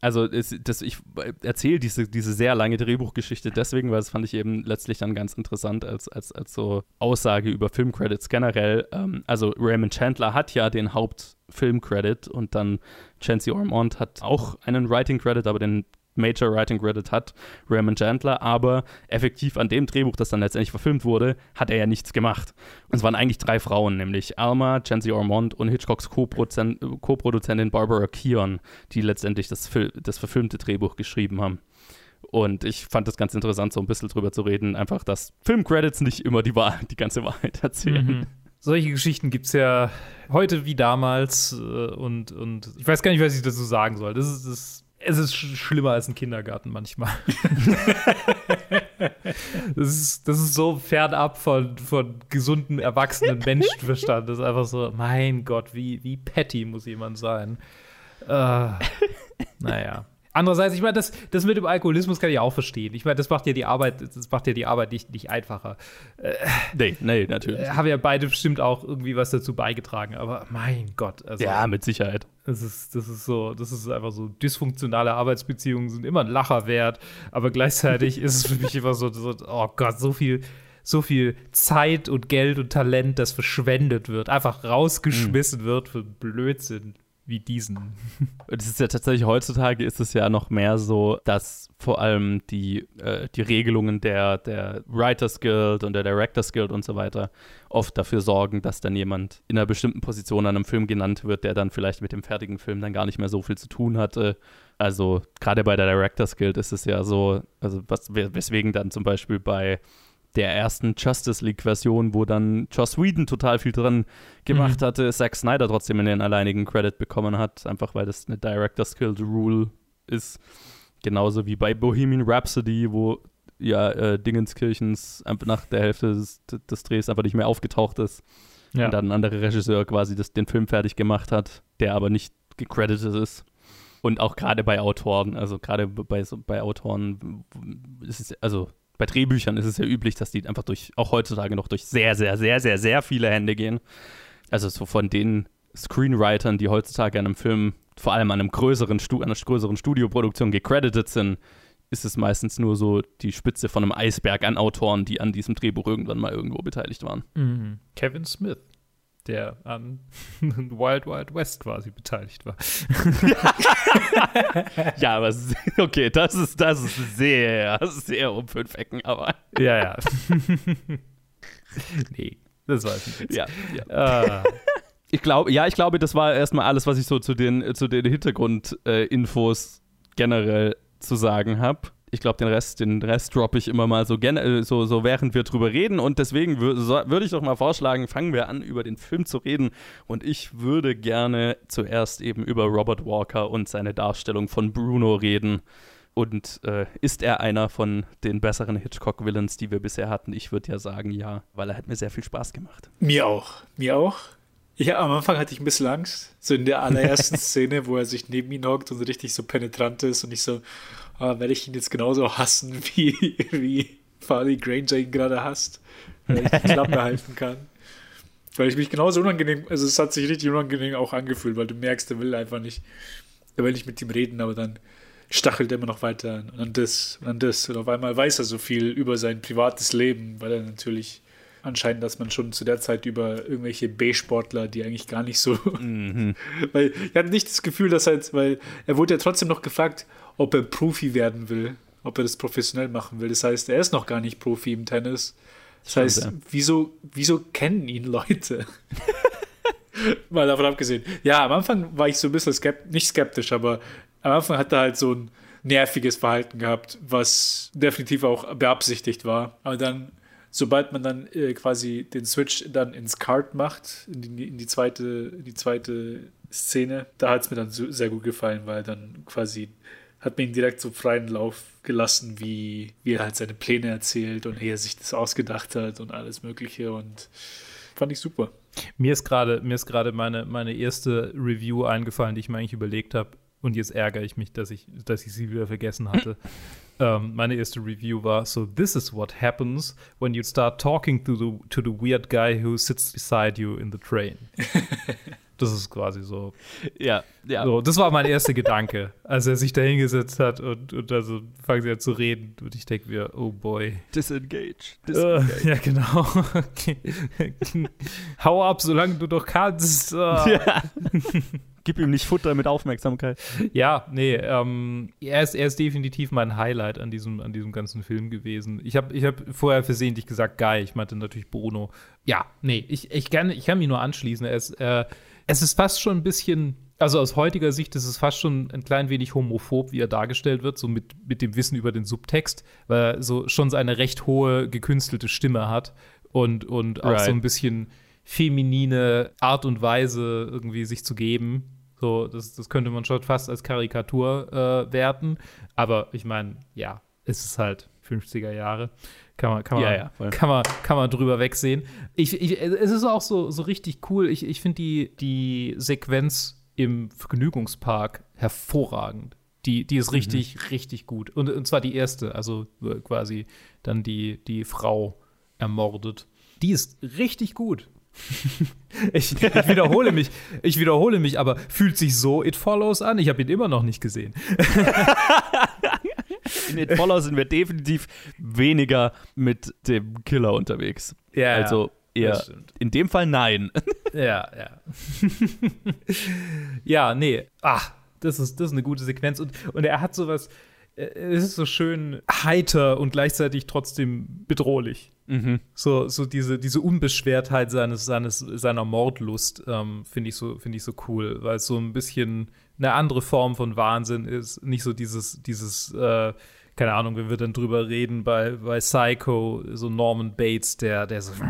Also es, das, ich erzähle diese, diese sehr lange Drehbuchgeschichte deswegen, weil das fand ich eben letztlich dann ganz interessant als, als, als so Aussage über Filmcredits generell. Ähm, also Raymond Chandler hat ja den Hauptfilmcredit und dann Chancy Ormond hat auch einen Writing Credit, aber den Major Writing Credit hat, Raymond Chandler, aber effektiv an dem Drehbuch, das dann letztendlich verfilmt wurde, hat er ja nichts gemacht. Und es waren eigentlich drei Frauen, nämlich Alma, Chancy Ormond und Hitchcocks Co-Produzentin Barbara Keon, die letztendlich das, das verfilmte Drehbuch geschrieben haben. Und ich fand das ganz interessant, so ein bisschen drüber zu reden, einfach, dass Filmcredits nicht immer die, Wahrheit, die ganze Wahrheit erzählen. Mhm. Solche Geschichten gibt es ja heute wie damals äh, und, und ich weiß gar nicht, was ich dazu sagen soll. Das ist, das es ist schlimmer als ein Kindergarten manchmal. das, ist, das ist so fernab von, von gesundem, erwachsenen Menschenverstand. Das ist einfach so, mein Gott, wie, wie petty muss jemand sein. Äh, naja. Andererseits, ich meine, das, das mit dem Alkoholismus kann ich auch verstehen. Ich meine, das macht ja die Arbeit, das macht ja die Arbeit nicht, nicht einfacher. Äh, nee, nee, natürlich. Haben ja beide bestimmt auch irgendwie was dazu beigetragen, aber mein Gott. Also, ja, mit Sicherheit. Das ist, das ist so, das ist einfach so, dysfunktionale Arbeitsbeziehungen sind immer ein Lacher wert, aber gleichzeitig ist es für mich immer so, so, oh Gott, so viel, so viel Zeit und Geld und Talent, das verschwendet wird, einfach rausgeschmissen mhm. wird für Blödsinn wie diesen. Es ist ja tatsächlich heutzutage ist es ja noch mehr so, dass vor allem die, äh, die Regelungen der, der Writers Guild und der Directors Guild und so weiter oft dafür sorgen, dass dann jemand in einer bestimmten Position an einem Film genannt wird, der dann vielleicht mit dem fertigen Film dann gar nicht mehr so viel zu tun hatte. Also gerade bei der Directors Guild ist es ja so, also was, weswegen dann zum Beispiel bei der ersten Justice League-Version, wo dann Joss Whedon total viel dran gemacht mhm. hatte, Zack Snyder trotzdem in den alleinigen Credit bekommen hat, einfach weil das eine Director's Guild Rule ist. Genauso wie bei Bohemian Rhapsody, wo ja äh, Dingenskirchens nach der Hälfte des, des, Drehs einfach nicht mehr aufgetaucht ist. Ja. Und dann ein anderer Regisseur quasi das, den Film fertig gemacht hat, der aber nicht gecredited ist. Und auch gerade bei Autoren, also gerade bei, bei Autoren ist es, also bei Drehbüchern ist es ja üblich, dass die einfach durch, auch heutzutage noch durch sehr, sehr, sehr, sehr, sehr viele Hände gehen. Also so von den Screenwritern, die heutzutage an einem Film, vor allem an einem größeren, einer größeren Studioproduktion gecredited sind, ist es meistens nur so die Spitze von einem Eisberg an Autoren, die an diesem Drehbuch irgendwann mal irgendwo beteiligt waren. Mhm. Kevin Smith der an Wild Wild West quasi beteiligt war. ja, aber okay, das ist, das ist sehr, sehr um fünf Ecken, aber. ja, ja. nee, das war es nicht. Ja, ja. Ah. Ich glaube, ja, ich glaube, das war erstmal alles, was ich so zu den, zu den Hintergrundinfos äh, generell zu sagen habe ich glaube, den Rest, den Rest droppe ich immer mal so, gerne, so, so während wir drüber reden. Und deswegen würde so, würd ich doch mal vorschlagen, fangen wir an, über den Film zu reden. Und ich würde gerne zuerst eben über Robert Walker und seine Darstellung von Bruno reden. Und äh, ist er einer von den besseren Hitchcock-Villains, die wir bisher hatten? Ich würde ja sagen, ja, weil er hat mir sehr viel Spaß gemacht. Mir auch. Mir auch. Ja, am Anfang hatte ich ein bisschen Angst. So in der allerersten Szene, wo er sich neben ihn hockt und richtig so penetrant ist und ich so, ah, werde ich ihn jetzt genauso hassen, wie, wie Farley Granger ihn gerade hasst, weil ich die Klappe halten kann. Weil ich mich genauso unangenehm, also es hat sich richtig unangenehm auch angefühlt, weil du merkst, er will einfach nicht, er will nicht mit ihm reden, aber dann stachelt er immer noch weiter an. Und dann das, und dann das. Und auf einmal weiß er so viel über sein privates Leben, weil er natürlich anscheinend, dass man schon zu der Zeit über irgendwelche B-Sportler, die eigentlich gar nicht so. Mhm. weil ich hatte nicht das Gefühl, dass halt, weil er wurde ja trotzdem noch gefragt, ob er Profi werden will, ob er das professionell machen will. Das heißt, er ist noch gar nicht Profi im Tennis. Das Stimmt, heißt, ja. wieso, wieso kennen ihn Leute? Mal davon abgesehen. Ja, am Anfang war ich so ein bisschen skeptisch, nicht skeptisch, aber am Anfang hat er halt so ein nerviges Verhalten gehabt, was definitiv auch beabsichtigt war. Aber dann sobald man dann äh, quasi den Switch dann ins Card macht, in die, in die, zweite, in die zweite Szene, da hat es mir dann so, sehr gut gefallen, weil dann quasi hat mir ihn direkt so freien Lauf gelassen, wie, wie er halt seine Pläne erzählt und wie er sich das ausgedacht hat und alles Mögliche und fand ich super. Mir ist gerade mir ist gerade meine, meine erste Review eingefallen, die ich mir eigentlich überlegt habe und jetzt ärgere ich mich, dass ich, dass ich sie wieder vergessen hatte. ähm, meine erste Review war so This is what happens when you start talking to the, to the weird guy who sits beside you in the train. das ist quasi so. Ja, ja. So, das war mein erster Gedanke, als er sich da hingesetzt hat und, und also fangen sie an zu reden. Und ich denke mir, oh boy. Disengage. Disengage. Uh, ja, genau. Hau ab, solange du doch kannst. Uh. Ja. Gib ihm nicht Futter mit Aufmerksamkeit. Ja, nee, ähm, er, ist, er ist definitiv mein Highlight an diesem, an diesem ganzen Film gewesen. Ich habe ich hab vorher versehentlich gesagt Guy, ich meinte natürlich Bruno. Ja, nee, ich, ich, kann, ich kann mich nur anschließen. Er ist, äh, es ist fast schon ein bisschen also aus heutiger Sicht ist es fast schon ein klein wenig homophob, wie er dargestellt wird, so mit, mit dem Wissen über den Subtext, weil er so schon seine recht hohe, gekünstelte Stimme hat und, und auch right. so ein bisschen feminine Art und Weise irgendwie sich zu geben. So, das, das könnte man schon fast als Karikatur äh, werten. Aber ich meine, ja, es ist halt 50er Jahre. Kann man, kann man, ja, ja, kann man, kann man drüber wegsehen. Ich, ich, es ist auch so, so richtig cool. Ich, ich finde die, die Sequenz im Vergnügungspark hervorragend. Die, die ist richtig, mhm. richtig gut. Und, und zwar die erste, also quasi dann die, die Frau ermordet. Die ist richtig gut. ich, ich, wiederhole mich, ich wiederhole mich, aber fühlt sich so It Follows an? Ich habe ihn immer noch nicht gesehen. In It Follows sind wir definitiv weniger mit dem Killer unterwegs. Ja, also eher in dem Fall nein. Ja, ja. ja, nee. Ach, das ist, das ist eine gute Sequenz. Und, und er hat sowas, äh, es ist so schön heiter und gleichzeitig trotzdem bedrohlich. Mhm. So, so diese, diese Unbeschwertheit seines, seines, seiner Mordlust ähm, finde ich, so, find ich so cool, weil es so ein bisschen eine andere Form von Wahnsinn ist. Nicht so dieses, dieses äh, keine Ahnung, wenn wir dann drüber reden, bei, bei Psycho, so Norman Bates, der, der so.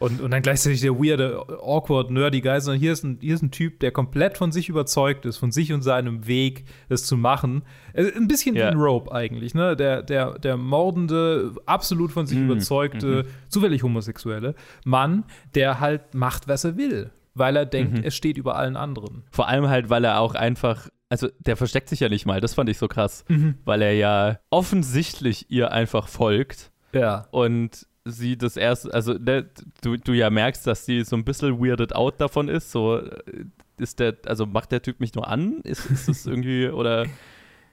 Und, und dann gleichzeitig der weirde, awkward, nerdy Guy, sondern hier ist, ein, hier ist ein Typ, der komplett von sich überzeugt ist, von sich und seinem Weg, das zu machen. Äh, ein bisschen ja. wie ein Rope eigentlich, ne? Der, der, der mordende, absolut von sich mhm. überzeugte, mhm. zufällig homosexuelle Mann, der halt macht, was er will weil er denkt, mhm. es steht über allen anderen. Vor allem halt, weil er auch einfach, also der versteckt sich ja nicht mal, das fand ich so krass, mhm. weil er ja offensichtlich ihr einfach folgt. Ja. Und sie das erst, also ne, du, du ja merkst, dass sie so ein bisschen weirded out davon ist. So äh, ist der, also macht der Typ mich nur an? Ist, ist das irgendwie, oder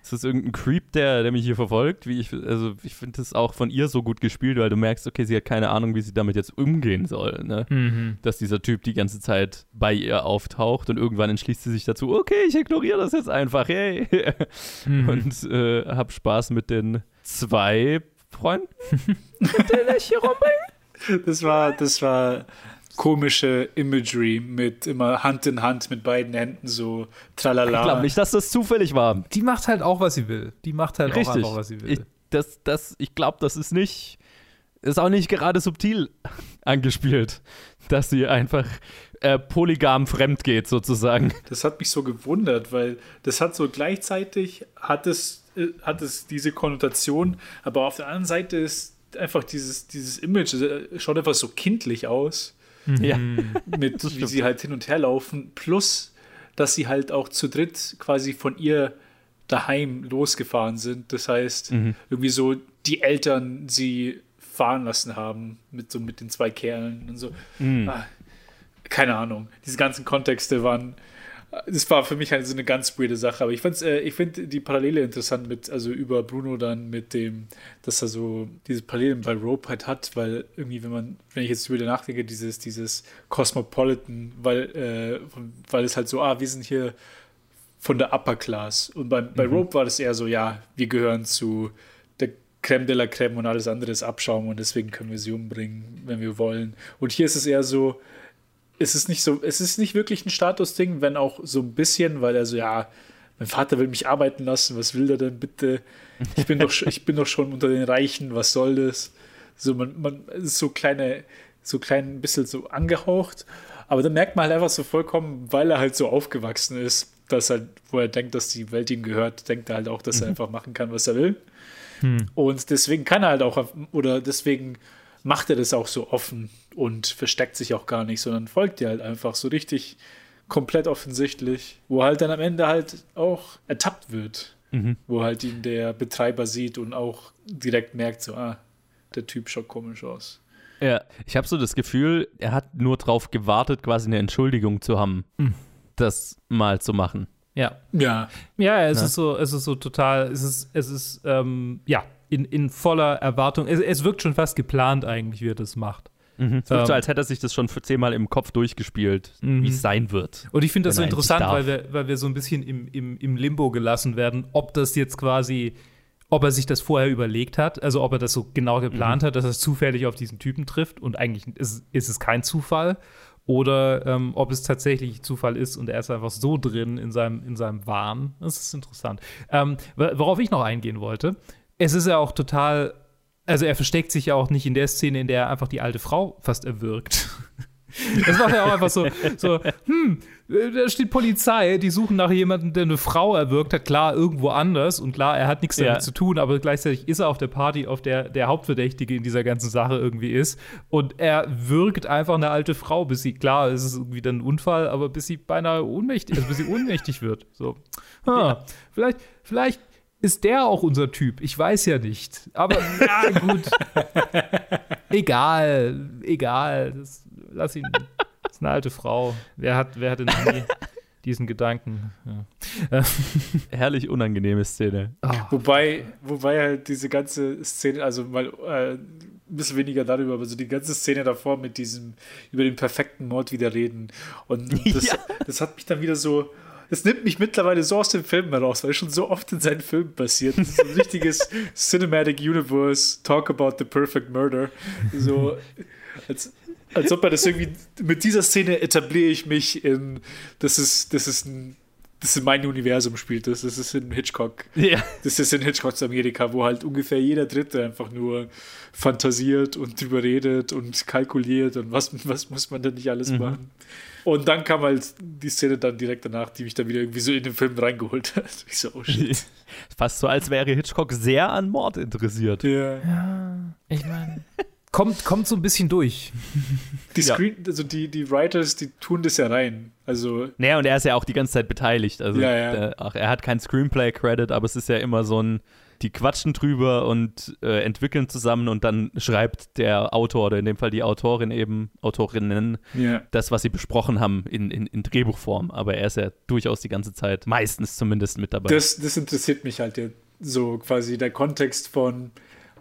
ist das irgendein Creep, der, der mich hier verfolgt? Wie ich, also ich finde das auch von ihr so gut gespielt, weil du merkst, okay, sie hat keine Ahnung, wie sie damit jetzt umgehen soll. Ne? Mhm. Dass dieser Typ die ganze Zeit bei ihr auftaucht und irgendwann entschließt sie sich dazu, okay, ich ignoriere das jetzt einfach, hey. Mhm. Und äh, hab Spaß mit den zwei Freunden, mit denen ich hier rumbringe. Das war, das war komische Imagery mit immer Hand in Hand mit beiden Händen so tralala. Ich glaube nicht, dass das zufällig war. Die macht halt auch, was sie will. Die macht halt Richtig. auch einfach, was sie will. Ich, das, das, ich glaube, das ist nicht, ist auch nicht gerade subtil angespielt, dass sie einfach äh, polygam fremd geht, sozusagen. Das hat mich so gewundert, weil das hat so gleichzeitig, hat es, äh, hat es diese Konnotation, aber auf der anderen Seite ist einfach dieses, dieses Image, äh, schaut einfach so kindlich aus. Mhm. Ja. Mit wie sie halt hin und her laufen. Plus, dass sie halt auch zu dritt quasi von ihr daheim losgefahren sind. Das heißt, mhm. irgendwie so die Eltern sie fahren lassen haben mit so mit den zwei Kerlen und so. Mhm. Ah, keine Ahnung. Diese ganzen Kontexte waren das war für mich halt so eine ganz weirde Sache. Aber ich, äh, ich finde die Parallele interessant mit, also über Bruno dann mit dem, dass er so diese Parallelen bei Rope halt hat, weil irgendwie, wenn man, wenn ich jetzt über nachdenke, dieses, dieses Cosmopolitan, weil, äh, weil es halt so, ah, wir sind hier von der Upper Class. Und bei, bei mhm. Rope war das eher so, ja, wir gehören zu der Creme de la Creme und alles andere ist Abschaum und deswegen können wir sie umbringen, wenn wir wollen. Und hier ist es eher so, es ist nicht so, es ist nicht wirklich ein Statusding, wenn auch so ein bisschen, weil er so, ja, mein Vater will mich arbeiten lassen, was will der denn bitte? Ich bin doch, ich bin doch schon unter den Reichen, was soll das? So, man, man ist so kleine, so klein ein bisschen so angehaucht, aber dann merkt man halt einfach so vollkommen, weil er halt so aufgewachsen ist, dass er, wo er denkt, dass die Welt ihm gehört, denkt er halt auch, dass er mhm. einfach machen kann, was er will. Hm. Und deswegen kann er halt auch, oder deswegen macht er das auch so offen und versteckt sich auch gar nicht, sondern folgt dir halt einfach so richtig komplett offensichtlich, wo halt dann am Ende halt auch ertappt wird, mhm. wo halt ihn der Betreiber sieht und auch direkt merkt, so, ah, der Typ schaut komisch aus. Ja, ich habe so das Gefühl, er hat nur drauf gewartet, quasi eine Entschuldigung zu haben, mhm. das mal zu machen. Ja. Ja. Ja, es ja. ist so, es ist so total, es ist, es ist, ähm, ja, in, in voller Erwartung. Es, es wirkt schon fast geplant eigentlich, wie er das macht. Mhm. Es wirkt ähm, so, als hätte er sich das schon zehnmal im Kopf durchgespielt, mhm. wie es sein wird. Und ich finde das so interessant, weil wir, weil wir so ein bisschen im, im, im Limbo gelassen werden, ob das jetzt quasi, ob er sich das vorher überlegt hat, also ob er das so genau geplant mhm. hat, dass er zufällig auf diesen Typen trifft und eigentlich ist, ist es kein Zufall. Oder ähm, ob es tatsächlich Zufall ist und er ist einfach so drin in seinem, in seinem Wahn. Das ist interessant. Ähm, worauf ich noch eingehen wollte, es ist ja auch total, also er versteckt sich ja auch nicht in der Szene, in der er einfach die alte Frau fast erwürgt. Das macht ja auch einfach so, so, hm, da steht Polizei, die suchen nach jemandem, der eine Frau erwürgt hat. Klar, irgendwo anders. Und klar, er hat nichts damit Ja. zu tun, aber gleichzeitig ist er auf der Party, auf der der Hauptverdächtige in dieser ganzen Sache irgendwie ist. Und er würgt einfach eine alte Frau, bis sie, klar, es ist irgendwie dann ein Unfall, aber bis sie beinahe ohnmächtig, also bis sie ohnmächtig wird. So. Ha, vielleicht, vielleicht ist der auch unser Typ. Ich weiß ja nicht. Aber na gut. egal, egal. Das, lass ihn. Das ist eine alte Frau. Wer hat, wer hatte nie diesen Gedanken? Ja. Herrlich unangenehme Szene. Wobei, wobei halt diese ganze Szene, also mal äh, ein bisschen weniger darüber, aber so die ganze Szene davor mit diesem, über den perfekten Mord wieder reden. Und das, Ja. das hat mich dann wieder so, das nimmt mich mittlerweile so aus dem Film heraus, weil es schon so oft in seinen Filmen passiert. Das ist so ein richtiges Cinematic Universe, Talk about the perfect murder. So, als, als ob er das irgendwie, mit dieser Szene etabliere ich mich in, das ist, das ist ein, das in mein Universum spielt das, das ist in Hitchcock. Ja. Das ist in Hitchcocks Amerika, wo halt ungefähr jeder Dritte einfach nur fantasiert und drüber redet und kalkuliert und was, was muss man denn nicht alles machen. Und dann kam halt die Szene dann direkt danach, die mich dann wieder irgendwie so in den Film reingeholt hat. Ich so, oh shit. Fast so, als wäre Hitchcock sehr an Mord interessiert. ja. Ich meine. Kommt, kommt so ein bisschen durch. Die Ja. Screen, also die, die Writers, die tun das ja rein. Also, Naja, und er ist ja auch die ganze Zeit beteiligt. Also, Ja, ja. äh, ach, er hat kein Screenplay-Credit, aber es ist ja immer so ein, die quatschen drüber und äh, entwickeln zusammen und dann schreibt der Autor oder in dem Fall die Autorin eben, Autorinnen, ja. das, was sie besprochen haben in, in, in Drehbuchform. Aber er ist ja durchaus die ganze Zeit, meistens zumindest mit dabei. Das, das interessiert mich halt ja so quasi der Kontext von,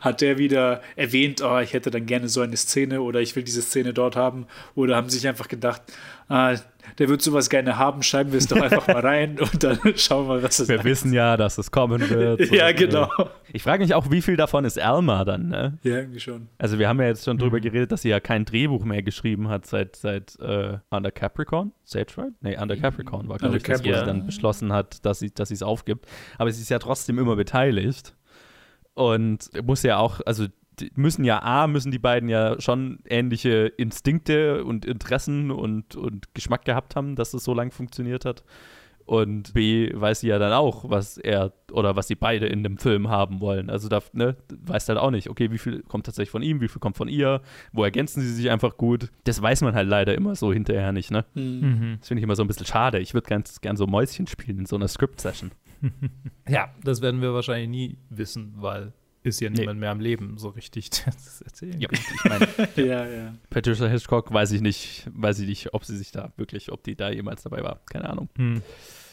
hat der wieder erwähnt, oh, ich hätte dann gerne so eine Szene oder ich will diese Szene dort haben oder haben sich einfach gedacht, ah, der wird sowas gerne haben, schreiben wir es doch einfach mal rein und dann schauen wir was es Wir wissen ja, dass es kommen wird. Ja, Und, genau. äh, Ich frage mich auch, wie viel davon ist Alma dann, ne? Ja, irgendwie schon. Also wir haben ja jetzt schon drüber Mhm. geredet, dass sie ja kein Drehbuch mehr geschrieben hat seit, seit äh, Under Capricorn. Sage right? Nee, Under Capricorn war, glaube ich, das, wo sie dann beschlossen hat, dass sie dass es aufgibt. Aber sie ist ja trotzdem immer beteiligt. Und muss ja auch, also müssen ja A, müssen die beiden ja schon ähnliche Instinkte und Interessen und, und Geschmack gehabt haben, dass es so lang funktioniert hat. Und B weiß sie ja dann auch, was er oder was sie beide in dem Film haben wollen. Also da ne, weiß halt auch nicht, okay, wie viel kommt tatsächlich von ihm, wie viel kommt von ihr, wo ergänzen sie sich einfach gut. Das weiß man halt leider immer so hinterher nicht, ne? Mhm. Das finde ich immer so ein bisschen schade. Ich würde ganz gern so Mäuschen spielen in so einer Script-Session. Ja, das werden wir wahrscheinlich nie wissen, weil ist ja niemand mehr am Leben so richtig das erzählen. Ja, ich meine, Ja, ja. Patricia Hitchcock weiß ich nicht, weiß ich nicht, ob sie sich da wirklich, ob die da jemals dabei war. Keine Ahnung. Hm.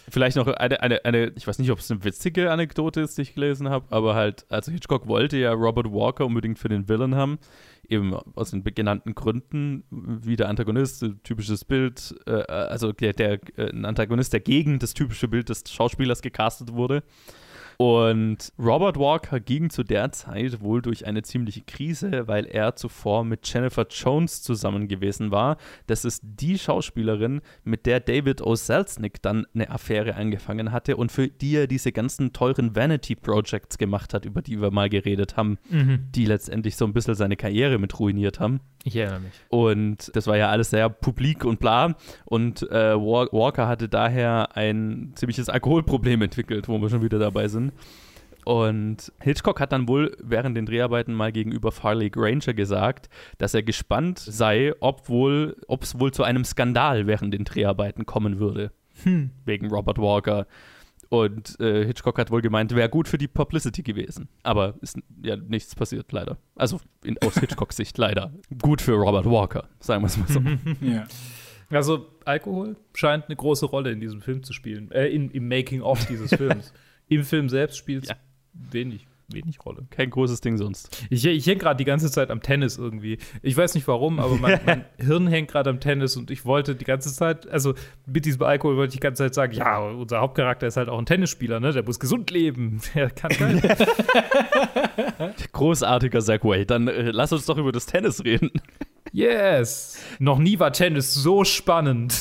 Vielleicht noch eine, eine, eine, ich weiß nicht, ob es eine witzige Anekdote ist, die ich gelesen habe, aber halt, also Hitchcock wollte ja Robert Walker unbedingt für den Villain haben, eben aus den genannten Gründen, wie der Antagonist, ein typisches Bild, äh, also der, der äh, ein Antagonist, der gegen das typische Bild des Schauspielers gecastet wurde. Und Robert Walker ging zu der Zeit wohl durch eine ziemliche Krise, weil er zuvor mit Jennifer Jones zusammen gewesen war. Das ist die Schauspielerin, mit der David O. Selznick dann eine Affäre angefangen hatte und für die er diese ganzen teuren Vanity Projects gemacht hat, über die wir mal geredet haben, die letztendlich so ein bisschen seine Karriere mit ruiniert haben. Ich erinnere mich. Und das war ja alles sehr publik und bla. Und äh, Wa- Walker hatte daher ein ziemliches Alkoholproblem entwickelt, wo wir schon wieder dabei sind. Und Hitchcock hat dann wohl während den Dreharbeiten mal gegenüber Farley Granger gesagt, dass er gespannt sei, ob wohl, ob es wohl zu einem Skandal während den Dreharbeiten kommen würde. Wegen Robert Walker. Und äh, Hitchcock hat wohl gemeint, wäre gut für die Publicity gewesen. Aber ist ja nichts passiert, leider. Also in, aus Hitchcocks Sicht leider. Gut für Robert Walker, sagen wir es mal so. ja. Also Alkohol scheint eine große Rolle in diesem Film zu spielen, äh, in, im Making-of dieses Films. Im Film selbst spielt es Ja. wenig, wenig Rolle. Kein großes Ding sonst. Ich, ich hänge gerade die ganze Zeit am Tennis irgendwie. Ich weiß nicht warum, aber mein, mein Hirn hängt gerade am Tennis und ich wollte die ganze Zeit, also mit diesem Alkohol wollte ich die ganze Zeit sagen, ja, unser Hauptcharakter ist halt auch ein Tennisspieler, ne? Der muss gesund leben. Der kann geil. Großartiger Segway. Dann äh, lass uns doch über das Tennis reden. Yes! Noch nie war Tennis so spannend.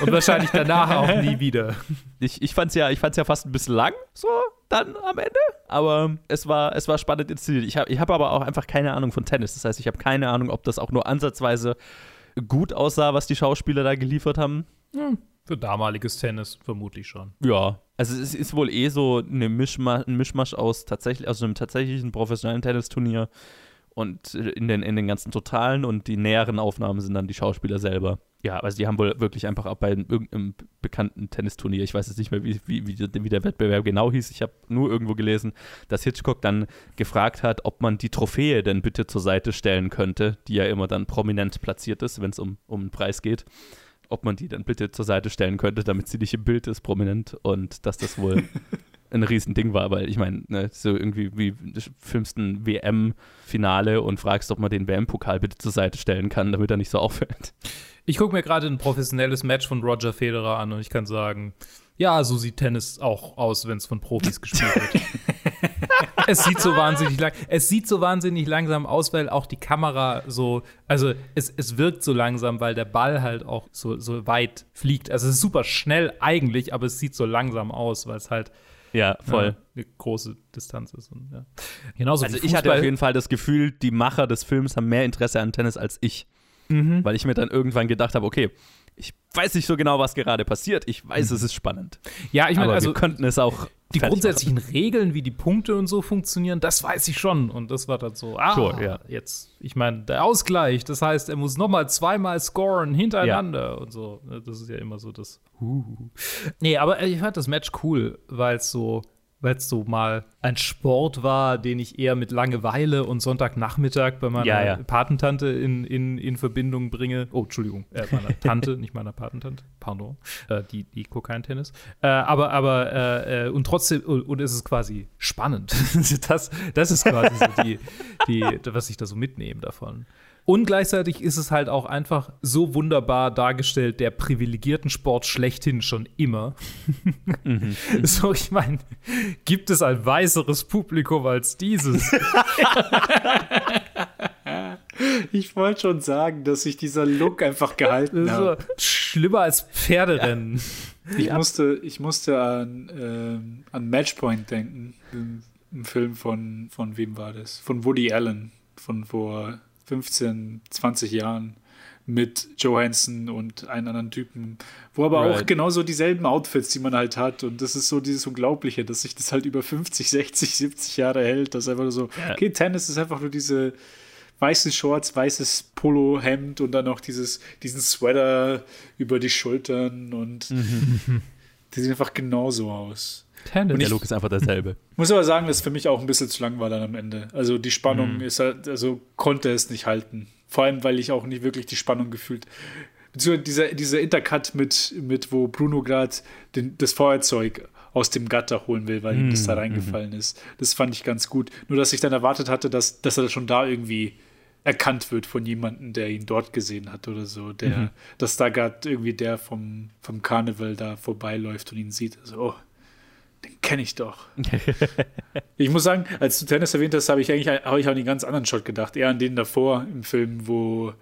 Und wahrscheinlich danach auch nie wieder. Ich, ich fand es ja, ich fand's ja fast ein bisschen lang, so dann am Ende. Aber es war, es war spannend inszeniert. Ich habe ich hab aber auch einfach keine Ahnung von Tennis. Das heißt, ich habe keine Ahnung, ob das auch nur ansatzweise gut aussah, was die Schauspieler da geliefert haben. Für damaliges Tennis vermutlich schon. Ja, also es ist wohl eh so eine Mischma ein Mischmasch aus tatsächlich, also einem tatsächlichen professionellen Tennisturnier und in den, in den ganzen Totalen und die näheren Aufnahmen sind dann die Schauspieler selber. Ja, also die haben wohl wirklich einfach bei irgendeinem bekannten Tennisturnier, ich weiß jetzt nicht mehr, wie, wie, wie der Wettbewerb genau hieß, ich habe nur irgendwo gelesen, dass Hitchcock dann gefragt hat, ob man die Trophäe denn bitte zur Seite stellen könnte, die ja immer dann prominent platziert ist, wenn es um, um einen Preis geht ob man die dann bitte zur Seite stellen könnte, damit sie nicht im Bild ist, prominent. Und dass das wohl ein Riesending war, weil ich meine, ne, so irgendwie wie du filmst ein WM-Finale und fragst, ob man den WM-Pokal bitte zur Seite stellen kann, damit er nicht so auffällt. Ich gucke mir gerade ein professionelles Match von Roger Federer an und ich kann sagen, ja, so sieht Tennis auch aus, wenn es von Profis gespielt wird. es sieht so wahnsinnig lang, es sieht so wahnsinnig langsam aus, weil auch die Kamera so, also es, es wirkt so langsam, weil der Ball halt auch so, so weit fliegt. Also es ist super schnell eigentlich, aber es sieht so langsam aus, weil es halt ja, voll. Ja, eine große Distanz ist. Und, ja. Genauso also ich hatte auf jeden Fall das Gefühl, die Macher des Films haben mehr Interesse an Tennis als ich. Mhm. Weil ich mir dann irgendwann gedacht habe, okay, ich weiß nicht so genau, was gerade passiert. Ich weiß, mhm. es ist spannend. Ja, ich meine, also wir könnten es auch. Die grundsätzlichen machen. Regeln, wie die Punkte und so funktionieren, das weiß ich schon. Und das war dann so, ah, sure, ja. jetzt, ich meine, der Ausgleich, das heißt, er muss nochmal zweimal scoren hintereinander ja. und so. Das ist ja immer so das. Uh. Nee, aber ich fand das Match cool, weil es so weil es so mal ein Sport war, den ich eher mit Langeweile und Sonntagnachmittag bei meiner ja, ja. Patentante in, in, in Verbindung bringe. Oh, Entschuldigung, äh, meiner Tante, nicht meiner Patentante, pardon, äh, die, die Kokain-Tennis. Äh, aber, aber, äh, äh, und trotzdem, und, und es ist quasi spannend. das, das ist quasi so die, die, was ich da so mitnehme davon. Und gleichzeitig ist es halt auch einfach so wunderbar dargestellt, der privilegierten Sport schlechthin schon immer. Mhm. so, ich meine, gibt es ein weißeres Publikum als dieses? ich wollte schon sagen, dass sich dieser Look einfach gehalten hat. Schlimmer als Pferderennen. Ja. Ich, musste, ich musste an, äh, an Matchpoint denken. Ein Film von, von wem war das? Von Woody Allen. Von vor 15, 20 Jahren mit Johansson und einen anderen Typen, wo aber right. auch genauso dieselben Outfits, die man halt hat. Und das ist so dieses Unglaubliche, dass sich das halt über 50, 60, 70 Jahre hält. Das ist einfach so, yeah. okay, Tennis ist einfach nur diese weißen Shorts, weißes Polohemd und dann noch dieses, diesen Sweater über die Schultern und mhm. die sehen einfach genauso aus. Der Look ist einfach derselbe. Muss aber sagen, dass für mich auch ein bisschen zu lang war dann am Ende. Also die Spannung mhm. ist halt, also konnte es nicht halten. Vor allem, weil ich auch nicht wirklich die Spannung gefühlt. Beziehungsweise dieser, dieser Intercut mit, mit wo Bruno gerade das Feuerzeug aus dem Gatter holen will, weil mhm. ihm das da mhm. reingefallen mhm. ist. Das fand ich ganz gut. Nur, dass ich dann erwartet hatte, dass, dass er schon da irgendwie erkannt wird von jemandem, der ihn dort gesehen hat oder so. Der, mhm. dass da gerade irgendwie der vom, vom Karneval da vorbeiläuft und ihn sieht. Also, oh, den kenne ich doch. ich muss sagen, als du Tennis erwähnt hast, habe ich eigentlich hab ich an einen ganz anderen Shot gedacht. Eher an den davor im Film, wo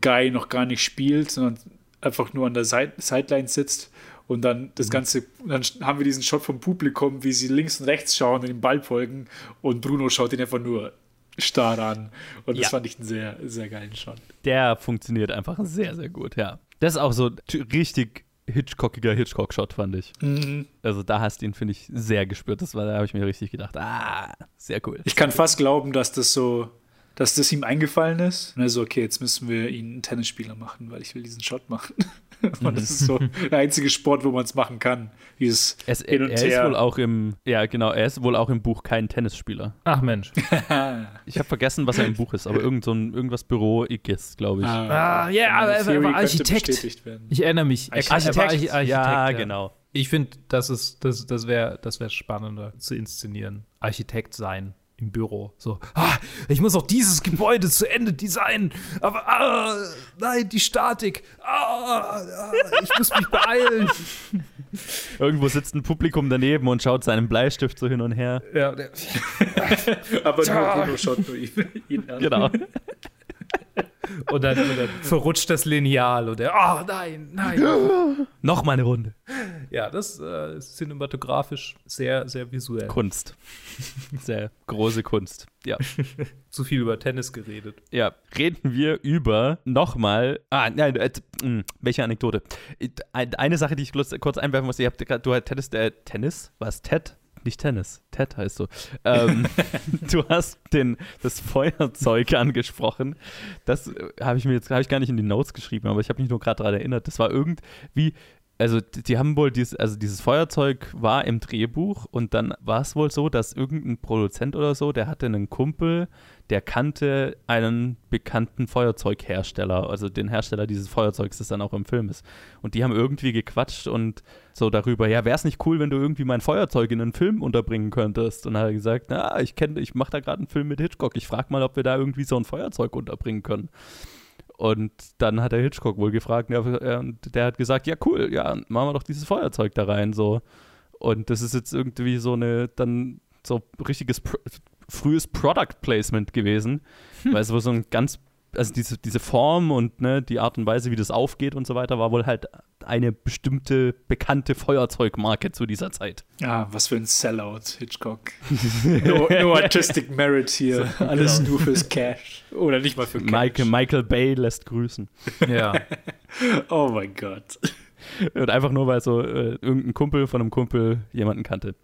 Guy noch gar nicht spielt, sondern einfach nur an der Side Sideline sitzt. Und dann das mhm. Ganze, dann haben wir diesen Shot vom Publikum, wie sie links und rechts schauen und den Ball folgen. Und Bruno schaut ihn einfach nur starr an. Und das ja. fand ich einen sehr, sehr geilen Shot. Der funktioniert einfach sehr, sehr gut, ja. Das ist auch so richtig Hitchcockiger Hitchcock-Shot, fand ich. Mhm. Also da hast du ihn, finde ich, sehr gespürt. Das war, da habe ich mir richtig gedacht, ah, sehr cool. Ich kann fast glauben, dass das so, dass das ihm eingefallen ist. Und er so, okay, jetzt müssen wir ihn einen Tennisspieler machen, weil ich will diesen Shot machen. Und das ist so der einzige Sport, wo man es machen kann. Dieses es, Hin und er her. ist wohl auch im, ja genau, er ist wohl auch im Buch kein Tennisspieler. Ach Mensch. ich habe vergessen, was er im Buch ist, aber irgend so ein irgendwas Büro Igis, glaube ich. Ah, ja, yeah, aber er war Architekt. Ich erinnere mich. Architekt. Architekt. Architekt ja, ja, genau. Ich finde, das das, das wäre das wär spannender zu inszenieren. Architekt sein im Büro. So, ah, ich muss auch dieses Gebäude zu Ende designen. Aber ah, nein, die Statik. Ah, ah, ich muss mich beeilen. Irgendwo sitzt ein Publikum daneben und schaut seinen Bleistift so hin und her. Ja, der, aber nur Bruno schaut nur ihn, ihn an. Genau. Und dann, und dann verrutscht das Lineal und er, oh nein, nein. Noch mal eine Runde. Ja, das äh, ist cinematografisch sehr, sehr visuell. Kunst. Sehr große Kunst. Ja. Zu viel über Tennis geredet. Ja, reden wir über nochmal. Ah, nein, äh, mh, welche Anekdote? Äh, Eine Sache, die ich kurz, einwerfen muss, ihr habt du hast Tennis, äh, Tennis? Was? Ted? Nicht Tennis, Ted heißt so. Ähm, du hast den, das Feuerzeug angesprochen. Das äh, habe ich mir jetzt, habe ich gar nicht in die Notes geschrieben, aber ich habe mich nur gerade daran erinnert. Das war irgendwie, also die, haben wohl dieses, also dieses Feuerzeug war im Drehbuch und dann war es wohl so, dass irgendein Produzent oder so, der hatte einen Kumpel, der kannte einen bekannten Feuerzeughersteller, also den Hersteller dieses Feuerzeugs, das dann auch im Film ist. Und die haben irgendwie gequatscht und so darüber, ja, wäre es nicht cool, wenn du irgendwie mein Feuerzeug in einen Film unterbringen könntest? Und dann hat er gesagt, na, ich kenne, ich mache da gerade einen Film mit Hitchcock, ich frage mal, ob wir da irgendwie so ein Feuerzeug unterbringen können. Und dann hat der Hitchcock wohl gefragt, ja, und der hat gesagt, ja cool, ja, machen wir doch dieses Feuerzeug da rein, so. Und das ist jetzt irgendwie so eine, dann so richtiges Pro frühes Product Placement gewesen, weil es wohl so ein ganz, also diese, diese Form und ne, die Art und Weise, wie das aufgeht und so weiter, war wohl halt eine bestimmte bekannte Feuerzeugmarke zu dieser Zeit. Ja, was für ein Sellout, Hitchcock. no, no artistic merit hier. Alles nur fürs Cash. Oder nicht mal für Cash. Michael, Michael Bay lässt grüßen. Ja. Oh mein Gott. Und einfach nur, weil so äh, irgendein Kumpel von einem Kumpel jemanden kannte.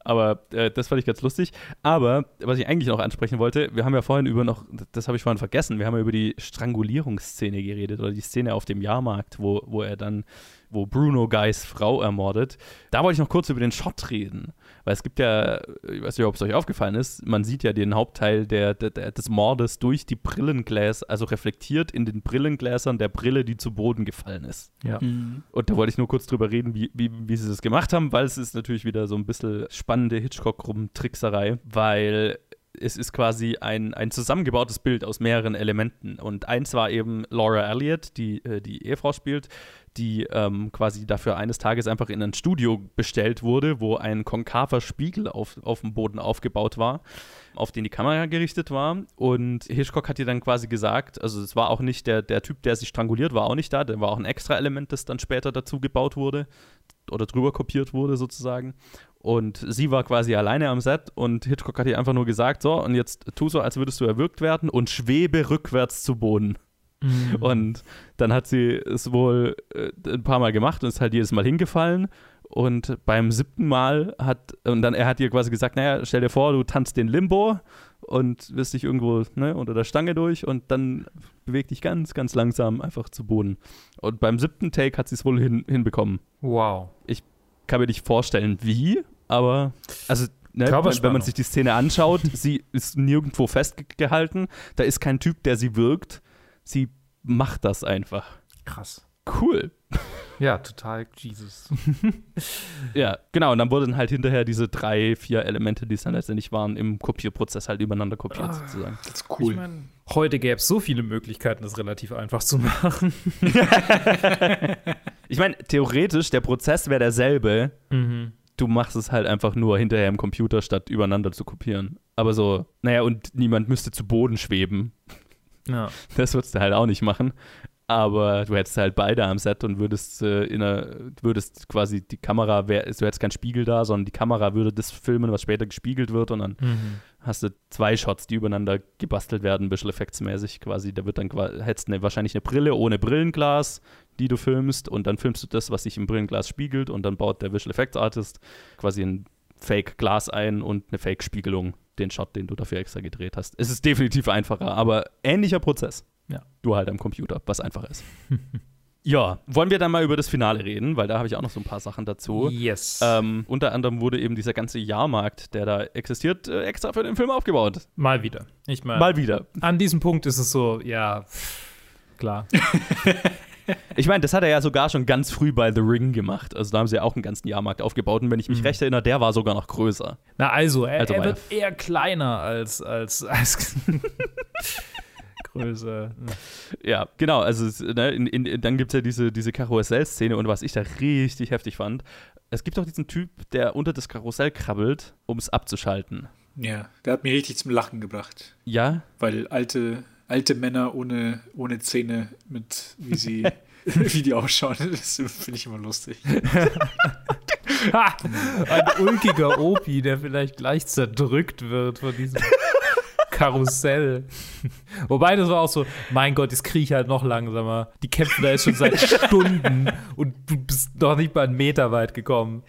Aber äh, das fand ich ganz lustig. Aber was ich eigentlich noch ansprechen wollte, wir haben ja vorhin über noch, das habe ich vorhin vergessen, wir haben ja über die Strangulierungsszene geredet oder die Szene auf dem Jahrmarkt, wo, wo er dann, wo Bruno Guys Frau ermordet. Da wollte ich noch kurz über den Shot reden. Weil es gibt ja, ich weiß nicht, ob es euch aufgefallen ist, man sieht ja den Hauptteil der, der, der, des Mordes durch die Brillengläser, also reflektiert in den Brillengläsern der Brille, die zu Boden gefallen ist. Ja. Mhm. Und da wollte ich nur kurz drüber reden, wie, wie, wie sie das gemacht haben, weil es ist natürlich wieder so ein bisschen spannende Hitchcock-Trickserei, weil es ist quasi ein, ein zusammengebautes Bild aus mehreren Elementen. Und eins war eben Laura Elliott, die äh, die Ehefrau spielt, die ähm, quasi dafür eines Tages einfach in ein Studio bestellt wurde, wo ein konkaver Spiegel auf, auf dem Boden aufgebaut war, auf den die Kamera gerichtet war. Und Hitchcock hat ihr dann quasi gesagt, also es war auch nicht der, der Typ, der sie stranguliert, war auch nicht da, der war auch ein extra Element, das dann später dazu gebaut wurde oder drüber kopiert wurde sozusagen. Und sie war quasi alleine am Set und Hitchcock hat ihr einfach nur gesagt, so, und jetzt tu so, als würdest du erwürgt werden und schwebe rückwärts zu Boden. Mhm. Und dann hat sie es wohl äh, ein paar Mal gemacht und ist halt jedes Mal hingefallen. Und beim siebten Mal hat, und dann er hat ihr quasi gesagt, naja, stell dir vor, du tanzt den Limbo und wirst dich irgendwo ne, unter der Stange durch und dann beweg dich ganz, ganz langsam einfach zu Boden. Und beim siebten Take hat sie es wohl hin, hinbekommen. Wow. Kann mir nicht vorstellen, wie, aber also ne, wenn, man sich die Szene anschaut, sie ist nirgendwo festgehalten. Da ist kein Typ, der sie wirkt. Sie macht das einfach. Krass. Cool. Ja, total Jesus. Ja, genau. Und dann wurden halt hinterher diese drei, vier Elemente, die es dann letztendlich waren, im Kopierprozess halt übereinander kopiert Ah. sozusagen. Das ist cool. Ich mein, heute gäbe es so viele Möglichkeiten, das relativ einfach zu machen. Ich meine, theoretisch, der Prozess wäre derselbe. Mhm. Du machst es halt einfach nur hinterher im Computer, statt übereinander zu kopieren. Aber so, naja, und niemand müsste zu Boden schweben. Ja. Das würdest du halt auch nicht machen. Aber du hättest halt beide am Set und würdest äh, in einer, würdest quasi die Kamera, wär, du hättest keinen Spiegel da, sondern die Kamera würde das filmen, was später gespiegelt wird und dann Mhm. hast du zwei Shots, die übereinander gebastelt werden, Visual Effects mäßig quasi. Da wird dann hättest eine, wahrscheinlich eine Brille ohne Brillenglas, die du filmst und dann filmst du das, was sich im Brillenglas spiegelt und dann baut der Visual Effects Artist quasi ein Fake Glas ein und eine Fake Spiegelung, den Shot, den du dafür extra gedreht hast. Es ist definitiv einfacher, aber ähnlicher Prozess. Ja. Du halt am Computer, was einfach ist. ja, wollen wir dann mal über das Finale reden, weil da habe ich auch noch so ein paar Sachen dazu. Yes. Ähm, unter anderem wurde eben dieser ganze Jahrmarkt, der da existiert, äh, extra für den Film aufgebaut. Mal wieder. Ich meine, Mal wieder. an diesem Punkt ist es so, ja, klar. Ich meine, das hat er ja sogar schon ganz früh bei The Ring gemacht. Also da haben sie ja auch einen ganzen Jahrmarkt aufgebaut. Und wenn ich mich Mhm. recht erinnere, der war sogar noch größer. Na also, er, Also er wird eher kleiner als, als, als größer. Ja, genau. Also ne, in, in, dann gibt es ja diese, diese Karussell-Szene. Und was ich da richtig heftig fand, es gibt doch diesen Typ, der unter das Karussell krabbelt, um es abzuschalten. Ja, der hat mich richtig zum Lachen gebracht. Ja, Weil alte alte Männer ohne, ohne Zähne mit, wie sie, wie die ausschauen. Das finde ich immer lustig. Ein ulkiger Opi, der vielleicht gleich zerdrückt wird von diesem Karussell. Wobei das war auch so, mein Gott, jetzt kriege ich halt noch langsamer. Die kämpfen da jetzt schon seit Stunden und du bist noch nicht mal einen Meter weit gekommen.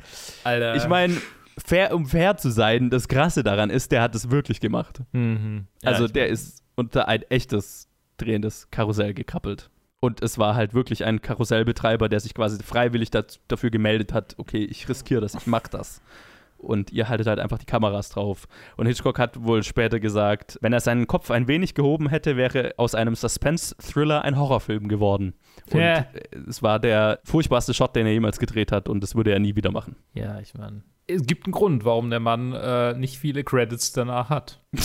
Alter. Ich meine, fair, um fair zu sein, das Krasse daran ist, der hat es wirklich gemacht. Mhm. Ja, also der ist unter ein echtes drehendes Karussell gekrabbelt. Und es war halt wirklich ein Karussellbetreiber, der sich quasi freiwillig dat, dafür gemeldet hat, okay, ich riskiere das, ich mach das. Und ihr haltet halt einfach die Kameras drauf. Und Hitchcock hat wohl später gesagt, wenn er seinen Kopf ein wenig gehoben hätte, wäre aus einem Suspense-Thriller ein Horrorfilm geworden. Und Ja. äh, es war der furchtbarste Shot, den er jemals gedreht hat und das würde er nie wieder machen. Ja, ich meine, es gibt einen Grund, warum der Mann äh, nicht viele Credits danach hat.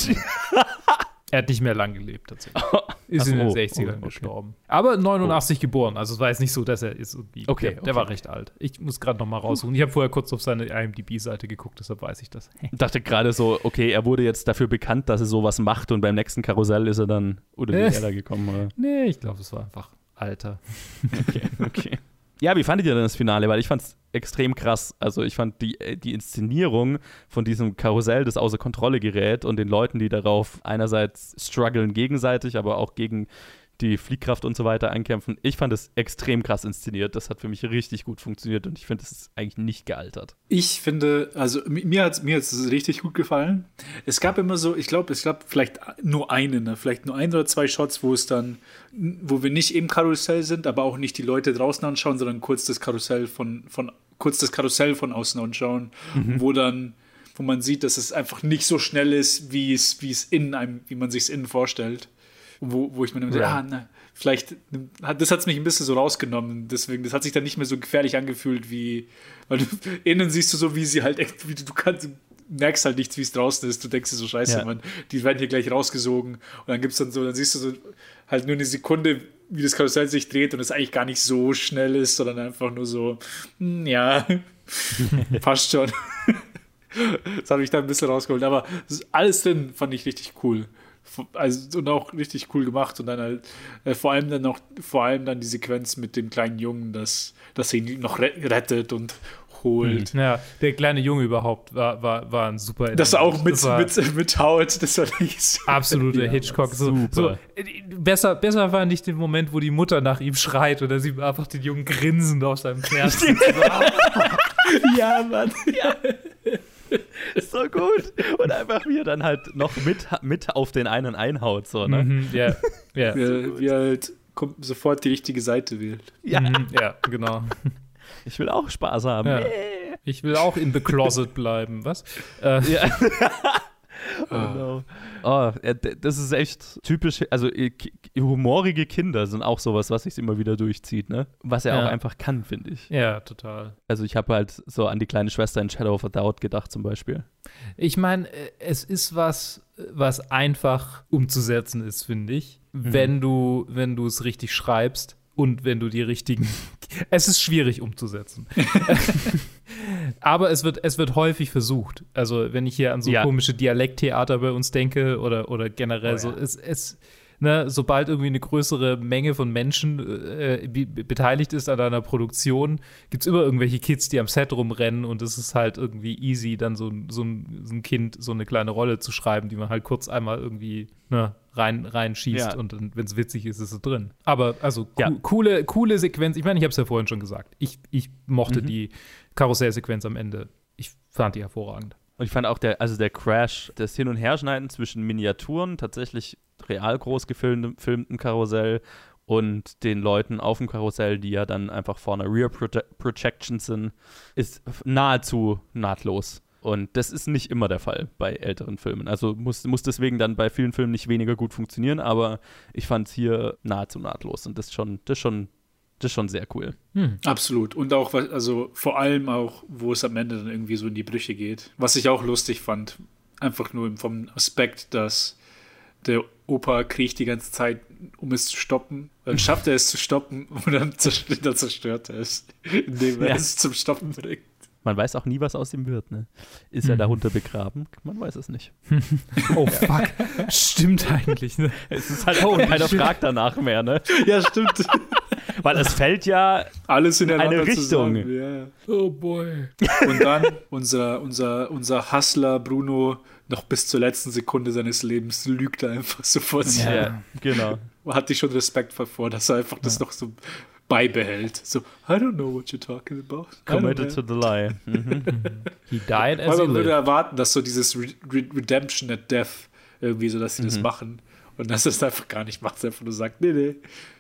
er hat nicht mehr lang gelebt, tatsächlich. Ist in den Ach so, 60ern okay. gestorben. Aber 89 geboren, also es war jetzt nicht so, dass er ist irgendwie. Okay, der, der okay. war recht alt. Ich muss gerade noch mal raussuchen. Ich habe vorher kurz auf seine IMDb-Seite geguckt, deshalb weiß ich das. Ich dachte gerade so, okay, er wurde jetzt dafür bekannt, dass er sowas macht und beim nächsten Karussell ist er dann unter die Äh. Gekommen. Oder? nee, ich glaube, es war einfach Alter. Okay, okay. Ja, wie fandet ihr denn das Finale? Weil ich fand es extrem krass. Also ich fand die, äh, die Inszenierung von diesem Karussell, das außer Kontrolle gerät und den Leuten, die darauf einerseits strugglen gegenseitig, aber auch gegen die Fliehkraft und so weiter einkämpfen. Ich fand es extrem krass inszeniert. Das hat für mich richtig gut funktioniert und ich finde, es ist eigentlich nicht gealtert. Ich finde, also mi- mir hat es mir hat's richtig gut gefallen. Es gab immer so, ich glaube, es gab vielleicht nur einen, ne? vielleicht nur ein oder zwei Shots, wo es dann, wo wir nicht im Karussell sind, aber auch nicht die Leute draußen anschauen, sondern kurz das Karussell von, von kurz das Karussell von außen anschauen, wo dann, wo man sieht, dass es einfach nicht so schnell ist, wie es, wie es in einem, wie man sich es innen vorstellt. Wo, wo ich mir dann Right. ah, na, vielleicht, hat, das hat es mich ein bisschen so rausgenommen. Deswegen, das hat sich dann nicht mehr so gefährlich angefühlt, wie, weil du, innen siehst du so, wie sie halt wie du, du kannst, merkst halt nichts, wie es draußen ist. Du denkst dir so, scheiße, Ja. Mann, die werden hier gleich rausgesogen. Und dann gibt's dann so, dann siehst du so halt nur eine Sekunde, wie das Karussell sich dreht und es eigentlich gar nicht so schnell ist, sondern einfach nur so, hm, ja, passt schon. Das habe ich da ein bisschen rausgeholt. Aber alles drin fand ich richtig cool. Also, und auch richtig cool gemacht. Und dann halt, äh, vor allem dann noch, vor allem dann die Sequenz mit dem kleinen Jungen, dass, er ihn noch re rettet und holt. Ja, der kleine Junge überhaupt war, war, war ein super. Das auch mit, Das war mit, mit Howard, das war nicht so. Absolute Ja, Hitchcock. So, so, äh, besser, besser war nicht der Moment, wo die Mutter nach ihm schreit oder sie einfach den Jungen grinsend auf seinem Pferd sitzt. ja, Mann. So gut. Und einfach mir dann halt noch mit, mit auf den einen einhaut. So, ne? Mhm, Ja, ja. Wie, wie er halt kommt, sofort die richtige Seite wählt. Ja, Mhm, ja, genau. ich will auch Spaß haben. Ja. Ich will auch in the closet bleiben. Was? Äh, Ja. oh, no. oh, das ist echt typisch. Also, äh, humorige Kinder sind auch sowas, was sich immer wieder durchzieht, ne? Was er Ja. auch einfach kann, finde ich. ja, total. Also, ich habe halt so an die kleine Schwester in Shadow of a Doubt gedacht, zum Beispiel. Ich meine, äh, es ist was, was einfach umzusetzen ist, finde ich. Wenn du, wenn du es richtig schreibst und wenn du die richtigen. Es ist schwierig umzusetzen. Aber es wird, es wird häufig versucht. Also, wenn ich hier an so Ja. komische Dialekttheater bei uns denke oder, oder generell Oh, so, ja. es, es, ne, sobald irgendwie eine größere Menge von Menschen äh, be beteiligt ist an einer Produktion, gibt es immer irgendwelche Kids, die am Set rumrennen und es ist halt irgendwie easy, dann so, ein- so, ein, so ein Kind so eine kleine Rolle zu schreiben, die man halt kurz einmal irgendwie ne, rein, reinschießt Ja. und wenn es witzig ist, ist es drin. Aber also Ja. coole, coole Sequenz. Ich meine, ich habe es ja vorhin schon gesagt. Ich, ich mochte Mhm. die Karussellsequenz am Ende. Ich fand die hervorragend. Und ich fand auch der, also der Crash, das Hin- und Herschneiden zwischen Miniaturen, tatsächlich real groß gefilmtem filmtem Karussell und den Leuten auf dem Karussell, die ja dann einfach vor einer Rear Proje Projection sind, ist nahezu nahtlos. Und das ist nicht immer der Fall bei älteren Filmen. Also muss, muss deswegen dann bei vielen Filmen nicht weniger gut funktionieren, aber ich fand es hier nahezu nahtlos und das ist schon, das ist schon, das ist schon sehr cool. Absolut. Und auch, was- also vor allem auch, wo es am Ende dann irgendwie so in die Brüche geht. Was ich auch lustig fand. Einfach nur vom Aspekt, dass der Opa kriecht die ganze Zeit, um es zu stoppen. Dann schafft er es zu stoppen und dann zerstört, dann zerstört er es, indem er Ja. es zum Stoppen bringt. Man weiß auch nie, was aus ihm wird. Ne? Ist er Mhm. darunter begraben? Man weiß es nicht. Oh, fuck. Stimmt eigentlich, ne? Es ist halt auch keiner fragt danach mehr, ne? Ja, stimmt. Weil es fällt ja Alles ineinander Eine Richtung. Zusammen. Ja. Oh, boy. Und dann unser, unser, unser Hustler Bruno noch bis zur letzten Sekunde seines Lebens lügt er einfach so vor sich. Ja. her. genau. Hatte ich schon Respekt vor, dass er einfach das noch so beibehält. So, I don't know what you're talking about. Committed to the lie. Mhm. He died as Weil he man würde lived. erwarten, dass so dieses Re Redemption at Death irgendwie so, dass sie Mhm. das machen. Und dass er es einfach gar nicht macht, einfach nur sagt, nee, nee,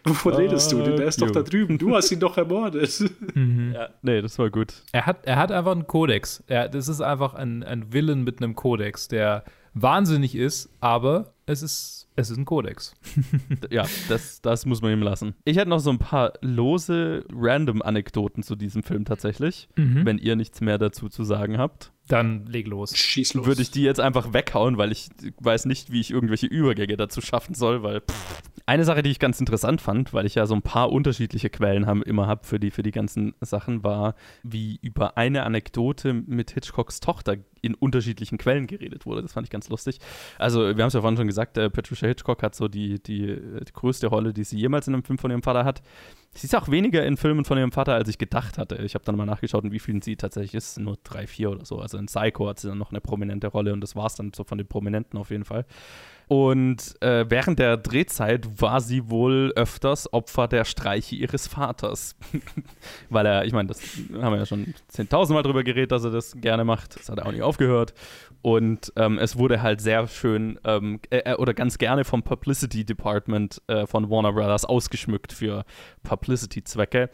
wovon redest du? Der ist doch you. da drüben, du hast ihn doch ermordet. Ja, nee, das war gut. Er hat, er hat einfach einen Kodex. Er, das ist einfach ein, ein Villain mit einem Kodex, der wahnsinnig ist, aber es ist, es ist ein Kodex. Ja, das, das muss man ihm lassen. Ich hätte noch so ein paar lose, random Anekdoten zu diesem Film tatsächlich. Wenn ihr nichts mehr dazu zu sagen habt, Dann leg los. Schieß los. würde ich die jetzt einfach weghauen, weil ich weiß nicht, wie ich irgendwelche Übergänge dazu schaffen soll, weil pff. eine Sache, die ich ganz interessant fand, weil ich ja so ein paar unterschiedliche Quellen haben, immer habe für die, für die ganzen Sachen, war, wie über eine Anekdote mit Hitchcocks Tochter in unterschiedlichen Quellen geredet wurde. Das fand ich ganz lustig. Also, wir haben es ja vorhin schon gesagt, äh, Patricia Hitchcock hat so die, die, äh, die größte Rolle, die sie jemals in einem Film von ihrem Vater hat. Sie ist auch weniger in Filmen von ihrem Vater, als ich gedacht hatte. Ich habe dann mal nachgeschaut, in wie vielen sie tatsächlich ist. Nur drei, vier oder so. Also in Psycho hat sie dann noch eine prominente Rolle und das war es dann so von den Prominenten auf jeden Fall. Und äh, während der Drehzeit war sie wohl öfters Opfer der Streiche ihres Vaters. Weil er, ich meine, das haben wir ja schon 10.000 Mal drüber geredet, dass er das gerne macht. Das hat er auch nicht aufgehört. Und ähm, es wurde halt sehr schön ähm, äh, oder ganz gerne vom Publicity Department äh, von Warner Brothers ausgeschmückt für Publicity-Zwecke.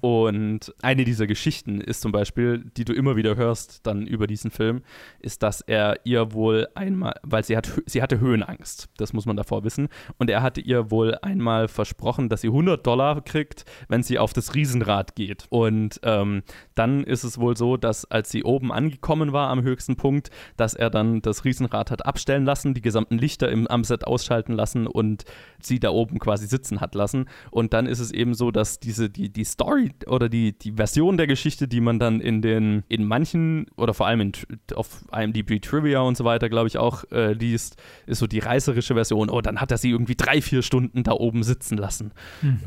Und eine dieser Geschichten ist zum Beispiel, die du immer wieder hörst dann über diesen Film, ist, dass er ihr wohl einmal, weil sie, hat, sie hatte Höhenangst, das muss man davor wissen, und er hatte ihr wohl einmal versprochen, dass sie 100 Dollar kriegt, wenn sie auf das Riesenrad geht. Und ähm, dann ist es wohl so, dass als sie oben angekommen war am höchsten Punkt, dass er dann das Riesenrad hat abstellen lassen, die gesamten Lichter im, am Set ausschalten lassen und sie da oben quasi sitzen hat lassen. Und dann ist es eben so, dass diese, die, die Story oder die, die Version der Geschichte, die man dann in den, in manchen oder vor allem in, auf IMDb Trivia und so weiter, glaube ich, auch äh, liest, ist so die reißerische Version. Oh, dann hat er sie irgendwie drei, vier Stunden da oben sitzen lassen.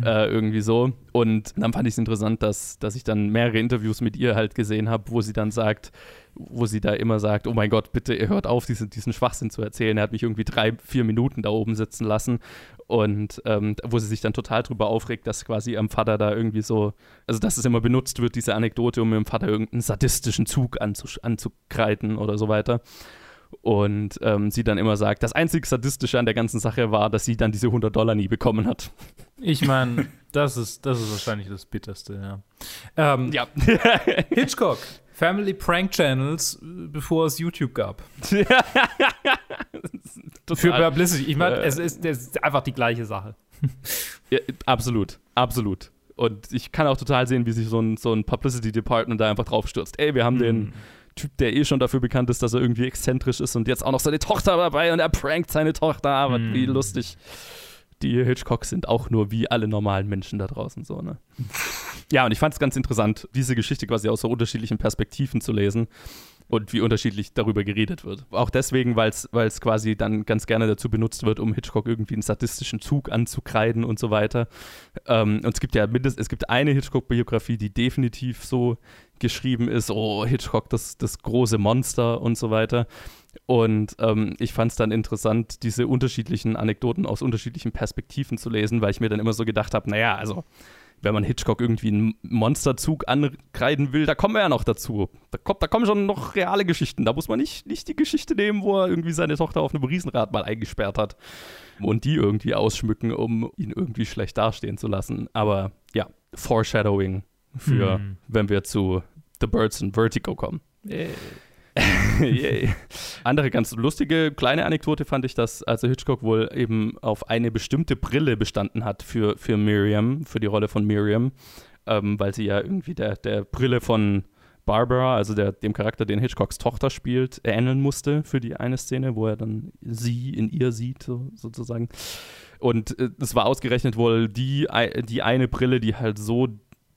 Äh, irgendwie so. Und dann fand ich es interessant, dass, dass ich dann mehrere Interviews mit ihr halt gesehen habe, wo sie dann sagt, wo sie da immer sagt, oh mein Gott, bitte hört auf, diesen, diesen Schwachsinn zu erzählen. Er hat mich irgendwie drei, vier Minuten da oben sitzen lassen. Und ähm, wo sie sich dann total drüber aufregt, dass quasi ihrem Vater da irgendwie so, also dass es immer benutzt wird, diese Anekdote, um ihrem Vater irgendeinen sadistischen Zug anzukreiden oder so weiter. Und ähm, sie dann immer sagt, das einzig Sadistische an der ganzen Sache war, dass sie dann diese 100 Dollar nie bekommen hat. Ich meine, das ist, das ist wahrscheinlich das Bitterste, ja. Ähm, Ja. Hitchcock, Family Prank Channels, äh, bevor es YouTube gab. Für. Publicity. Ich meine, Äh. es, ist, es ist einfach die gleiche Sache. Ja, absolut, absolut. Und ich kann auch total sehen, wie sich so ein, so ein Publicity Department da einfach drauf stürzt. Ey, wir haben den Typ, der eh schon dafür bekannt ist, dass er irgendwie exzentrisch ist und jetzt auch noch seine Tochter dabei und er prankt seine Tochter. Aber wie lustig. Die Hitchcocks sind auch nur wie alle normalen Menschen da draußen so, ne? Ja, und ich fand es ganz interessant, diese Geschichte quasi aus so unterschiedlichen Perspektiven zu lesen und wie unterschiedlich darüber geredet wird. Auch deswegen, weil es quasi dann ganz gerne dazu benutzt wird, um Hitchcock irgendwie einen sadistischen Zug anzukreiden und so weiter. Ähm, und es gibt ja mindestens, es gibt eine Hitchcock-Biografie, die definitiv so geschrieben ist, oh, Hitchcock, das, das große Monster und so weiter. Und ähm, ich fand es dann interessant, diese unterschiedlichen Anekdoten aus unterschiedlichen Perspektiven zu lesen, weil ich mir dann immer so gedacht habe, naja, also wenn man Hitchcock irgendwie einen Monsterzug ankreiden will, da kommen wir ja noch dazu. Da, kommt, da kommen schon noch reale Geschichten. Da muss man nicht, nicht die Geschichte nehmen, wo er irgendwie seine Tochter auf einem Riesenrad mal eingesperrt hat und die irgendwie ausschmücken, um ihn irgendwie schlecht dastehen zu lassen. Aber ja, Foreshadowing für, Hm. wenn wir zu The Birds and Vertigo kommen. Yay. Andere ganz lustige kleine Anekdote fand ich, dass also Hitchcock wohl eben auf eine bestimmte Brille bestanden hat für, für Miriam, für die Rolle von Miriam, ähm, weil sie ja irgendwie der, der Brille von Barbara, also der, dem Charakter, den Hitchcocks Tochter spielt, ähneln musste für die eine Szene, wo er dann sie in ihr sieht, so, sozusagen. Und äh, es war ausgerechnet wohl die, die eine Brille, die halt so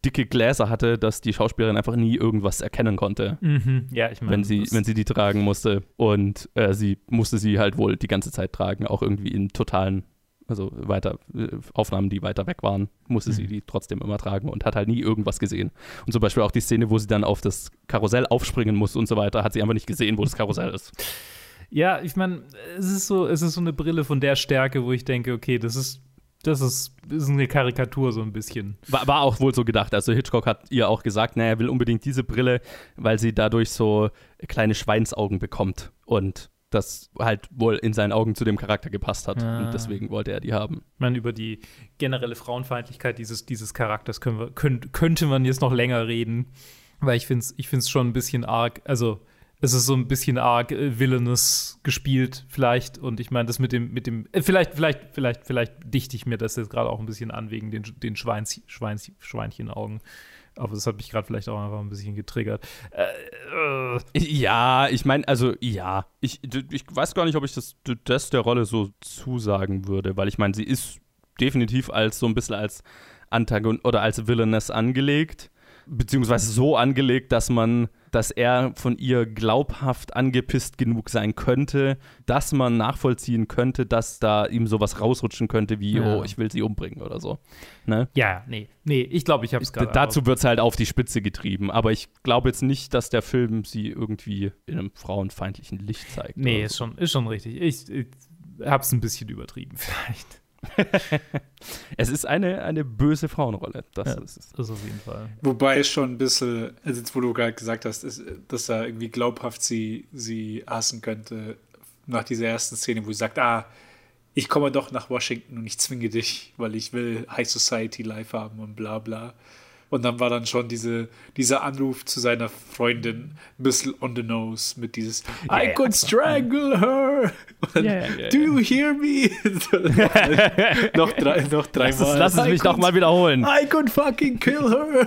dicke Gläser hatte, dass die Schauspielerin einfach nie irgendwas erkennen konnte, Mhm. Ja, ich meine, wenn, sie, wenn sie die tragen musste. Und äh, sie musste sie halt wohl die ganze Zeit tragen, auch irgendwie in totalen, also weiter, äh, Aufnahmen, die weiter weg waren, musste Mhm. sie die trotzdem immer tragen und hat halt nie irgendwas gesehen. Und zum Beispiel auch die Szene, wo sie dann auf das Karussell aufspringen muss und so weiter, hat sie einfach nicht gesehen, wo das Karussell ist. Ja, ich meine, es ist so, es ist so eine Brille von der Stärke, wo ich denke, okay, das ist, das ist, ist eine Karikatur so ein bisschen. War, war auch wohl so gedacht. Also Hitchcock hat ihr auch gesagt, naja, er will unbedingt diese Brille, weil sie dadurch so kleine Schweinsaugen bekommt. Und das halt wohl in seinen Augen zu dem Charakter gepasst hat. Ah. Und deswegen wollte er die haben. Ich meine, über die generelle Frauenfeindlichkeit dieses, dieses Charakters können wir, könnt, könnte man jetzt noch länger reden, weil ich finde es ich find's schon ein bisschen arg, also es ist so ein bisschen arg äh, villainous gespielt vielleicht und ich meine, das mit dem, mit dem, äh, vielleicht, vielleicht, vielleicht, vielleicht dichte ich mir das jetzt gerade auch ein bisschen an wegen den, den Schweins, Schweins, Schweinchenaugen. Aber das hat mich gerade vielleicht auch einfach ein bisschen getriggert. Äh, äh, Ja, ich meine, also ja, ich, ich weiß gar nicht, ob ich das, das der Rolle so zusagen würde, weil ich meine, sie ist definitiv als so ein bisschen als Antagon oder als Villainess angelegt, beziehungsweise so angelegt, dass man, dass er von ihr glaubhaft angepisst genug sein könnte, dass man nachvollziehen könnte, dass da ihm sowas rausrutschen könnte, wie, Ja. oh, ich will sie umbringen oder so. Ne? ja, nee, nee, ich glaube, ich habe es gerade. Dazu wird es halt auf die Spitze getrieben. Aber ich glaube jetzt nicht, dass der Film sie irgendwie in einem frauenfeindlichen Licht zeigt. Nee, oder ist so. schon, ist schon richtig. Ich, ich hab's ein bisschen übertrieben, vielleicht. Es ist eine, eine böse Frauenrolle. Das Ja, ist es. das auf jeden Fall. Wobei es schon ein bisschen, also jetzt wo du gerade gesagt hast, ist, dass er irgendwie glaubhaft sie, sie hassen könnte, nach dieser ersten Szene, wo sie sagt, ah, ich komme doch nach Washington und ich zwinge dich, weil ich will High Society Life haben und bla bla. Und dann war dann schon diese, dieser Anruf zu seiner Freundin ein bisschen on the nose mit dieses I ja, could strangle her. Dann, ja, ja, Do you hear me? noch drei, noch dreimal. Lass es, lass es mich doch could mal wiederholen. I could fucking kill her.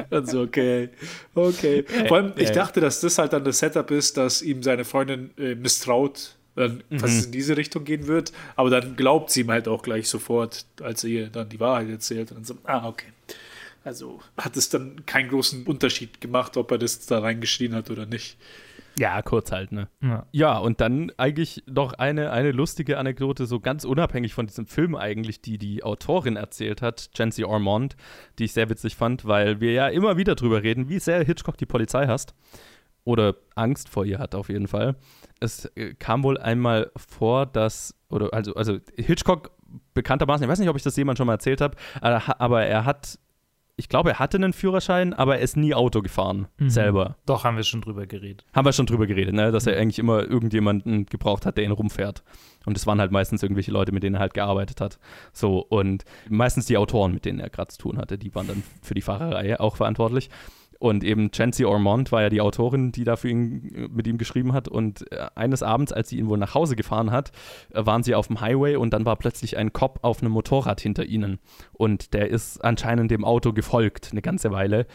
also okay, okay. Vor allem, ich dachte, dass das halt dann das Setup ist, dass ihm seine Freundin äh, misstraut, dann, dass es in diese Richtung gehen wird. Aber dann glaubt sie ihm halt auch gleich sofort, als er ihr dann die Wahrheit erzählt. Und dann so, ah, okay. Also hat es dann keinen großen Unterschied gemacht, ob er das da reingeschrien hat oder nicht. Ja, kurz halt, ne? Ja. Ja, und dann eigentlich noch eine, eine lustige Anekdote, so ganz unabhängig von diesem Film eigentlich, die die Autorin erzählt hat, Jancy Ormond, die ich sehr witzig fand, weil wir ja immer wieder drüber reden, wie sehr Hitchcock die Polizei hasst. Oder Angst vor ihr hat auf jeden Fall. Es äh, kam wohl einmal vor, dass, oder also, also Hitchcock bekanntermaßen, ich weiß nicht, ob ich das jemand schon mal erzählt habe, aber aber er hat, ich glaube, er hatte einen Führerschein, aber er ist nie Auto gefahren, selber. Doch, haben wir schon drüber geredet. Haben wir schon drüber geredet, ne? dass er eigentlich immer irgendjemanden gebraucht hat, der ihn rumfährt. Und es waren halt meistens irgendwelche Leute, mit denen er halt gearbeitet hat. So, und meistens die Autoren, mit denen er gerade zu tun hatte, die waren dann für die Fahrerei auch verantwortlich. Und eben Chancy Ormond war ja die Autorin, die da für ihn, mit ihm geschrieben hat. Und äh, eines Abends, als sie ihn wohl nach Hause gefahren hat, äh, waren sie auf dem Highway und dann war plötzlich ein Cop auf einem Motorrad hinter ihnen. Und der ist anscheinend dem Auto gefolgt, eine ganze Weile.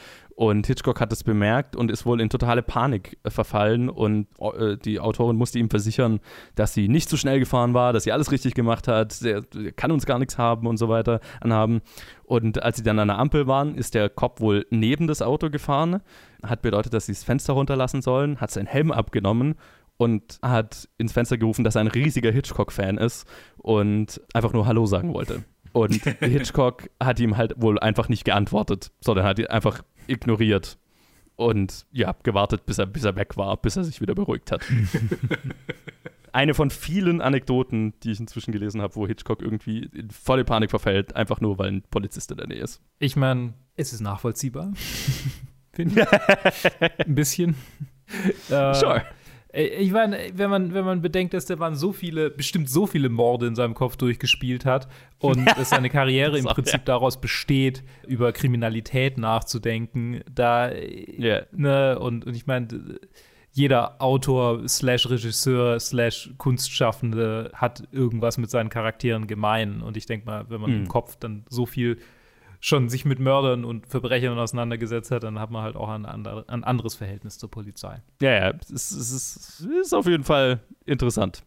Und Hitchcock hat es bemerkt und ist wohl in totale Panik äh, verfallen. Und äh, die Autorin musste ihm versichern, dass sie nicht zu schnell gefahren war, dass sie alles richtig gemacht hat, der, kann uns gar nichts haben und so weiter anhaben. Und als sie dann an der Ampel waren, ist der Cop wohl neben das Auto gefahren, hat bedeutet, dass sie das Fenster runterlassen sollen, hat seinen Helm abgenommen und hat ins Fenster gerufen, dass er ein riesiger Hitchcock-Fan ist und einfach nur Hallo sagen wollte. Und Hitchcock hat ihm halt wohl einfach nicht geantwortet, sondern hat einfach ignoriert und ja, gewartet, bis er, bis er weg war, bis er sich wieder beruhigt hat. Eine von vielen Anekdoten, die ich inzwischen gelesen habe, wo Hitchcock irgendwie in volle Panik verfällt, einfach nur, weil ein Polizist in der Nähe ist. Ich meine, es ist nachvollziehbar. Finde ich. Ein bisschen. Äh, Sure. Äh, Ich meine, wenn man, wenn man bedenkt, dass der Mann so viele, bestimmt so viele Morde in seinem Kopf durchgespielt hat und dass seine Karriere im Prinzip daraus besteht, über Kriminalität nachzudenken, da, Ja. ne, und, und ich meine, jeder Autor slash Regisseur slash Kunstschaffende hat irgendwas mit seinen Charakteren gemein. Und ich denke mal, wenn man Mhm. im Kopf dann so viel schon sich mit Mördern und Verbrechern auseinandergesetzt hat, dann hat man halt auch ein, ander, ein anderes Verhältnis zur Polizei. Ja, ja, es, ist- es ist, es ist auf jeden Fall interessant.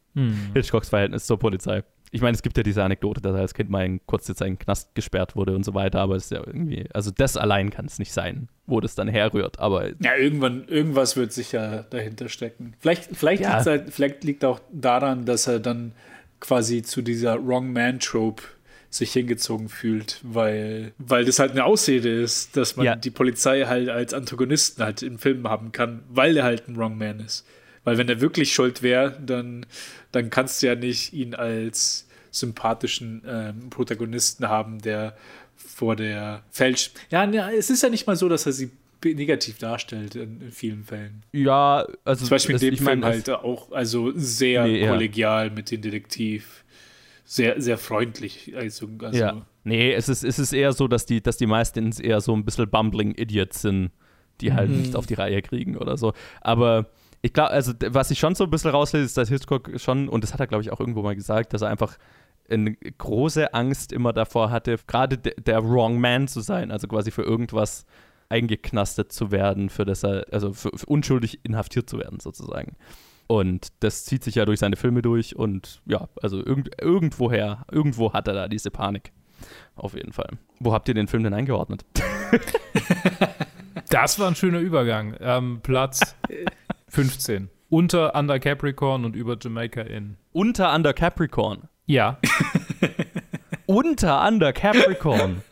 Hitchcocks Verhältnis zur Polizei. ich meine, es gibt ja diese Anekdote, dass er als Kind mal in kurze Zeit in den Knast gesperrt wurde und so weiter, aber es ist ja irgendwie, also das allein kann es nicht sein, wo das dann herrührt, aber. Ja, irgendwann, irgendwas wird sicher dahinter stecken. Vielleicht, vielleicht, ja. halt, vielleicht liegt auch daran, dass er dann quasi zu dieser Wrong Man Trope sich hingezogen fühlt, weil, weil das halt eine Ausrede ist, dass man ja. die Polizei halt als Antagonisten halt im Film haben kann, weil er halt ein Wrong Man ist. Weil wenn er wirklich schuld wäre, dann, dann kannst du ja nicht ihn als sympathischen ähm, Protagonisten haben, der vor der Fälsch. Ja, es ist ja nicht mal so, dass er sie negativ darstellt in, in vielen Fällen. Ja, also zum Beispiel in dem Film mein, halt auch also sehr nee, kollegial ja. mit dem Detektiv, sehr sehr freundlich. Also, also ja. Nee, es ist, es ist eher so, dass die, dass die meisten eher so ein bisschen bumbling Idiots sind, die halt mhm. nichts auf die Reihe kriegen oder so. Aber ich glaube, also was ich schon so ein bisschen rauslese, ist, dass Hitchcock schon, und das hat er, glaube ich, auch irgendwo mal gesagt, dass er einfach eine große Angst immer davor hatte, gerade de der Wrong Man zu sein, also quasi für irgendwas eingeknastet zu werden, für das er, also für, für unschuldig inhaftiert zu werden, sozusagen. Und das zieht sich ja durch seine Filme durch und ja, also irgend, irgendwoher, irgendwo hat er da diese Panik. Auf jeden Fall. Wo habt ihr den Film denn eingeordnet? das war ein schöner Übergang. Ähm, Platz 15. Unter Under Capricorn und über Jamaica in. Unter Under Capricorn? Ja. Unter Under Capricorn.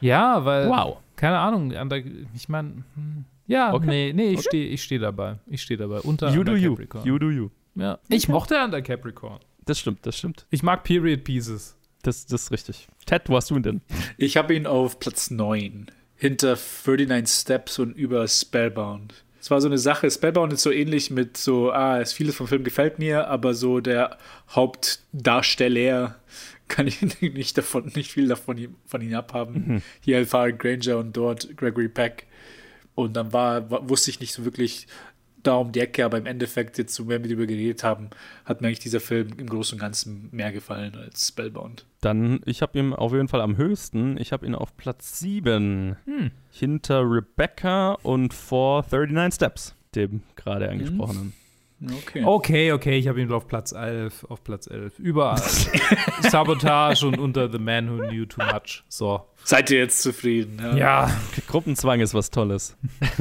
ja, weil. Wow. Keine Ahnung, under, ich meine. Hm, ja, okay. nee, nee, ich okay. stehe ich steh dabei. Ich stehe dabei. Unter you Under do Capricorn. You. you do you. Ja. Ich mochte Under Capricorn. Das stimmt, das stimmt. Ich mag Period Pieces. Das, das ist richtig. Ted, wo hast du ihn denn? Ich habe ihn auf Platz 9. Hinter 39 Steps und über Spellbound. Es war so eine Sache, Spellbound ist so ähnlich mit so, ah, es vieles vom Film gefällt mir, aber so der Hauptdarsteller kann ich nicht davon, nicht viel davon von ihm abhaben. Mhm. Hier Alfred Granger und dort Gregory Peck. Und dann war, wusste ich nicht so wirklich, da um die Ecke, aber im Endeffekt, jetzt so mehr mit über geredet haben, hat mir eigentlich dieser Film im Großen und Ganzen mehr gefallen als Spellbound. Dann, ich habe ihn auf jeden Fall am höchsten. Ich habe ihn auf Platz 7. Hm. Hinter Rebecca und vor 39 Steps, dem gerade hm. Okay. okay, okay, ich habe ihn auf Platz 11, auf Platz 11. Überall. Sabotage und unter The Man Who Knew Too Much. So. Seid ihr jetzt zufrieden? Ja. ja. Gruppenzwang ist was Tolles.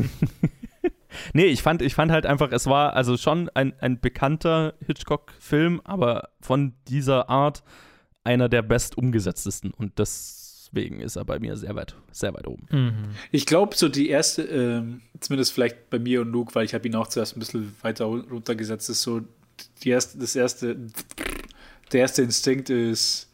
Nee, ich fand, ich fand halt einfach, es war also schon ein, ein bekannter Hitchcock-Film, aber von dieser Art einer der best umgesetztesten. Und deswegen ist er bei mir sehr weit, sehr weit oben. Mhm. Ich glaube, so die erste, ähm, zumindest vielleicht bei mir und Luke, weil ich habe ihn auch zuerst ein bisschen weiter runtergesetzt, ist so die erste, das erste, der erste Instinkt ist,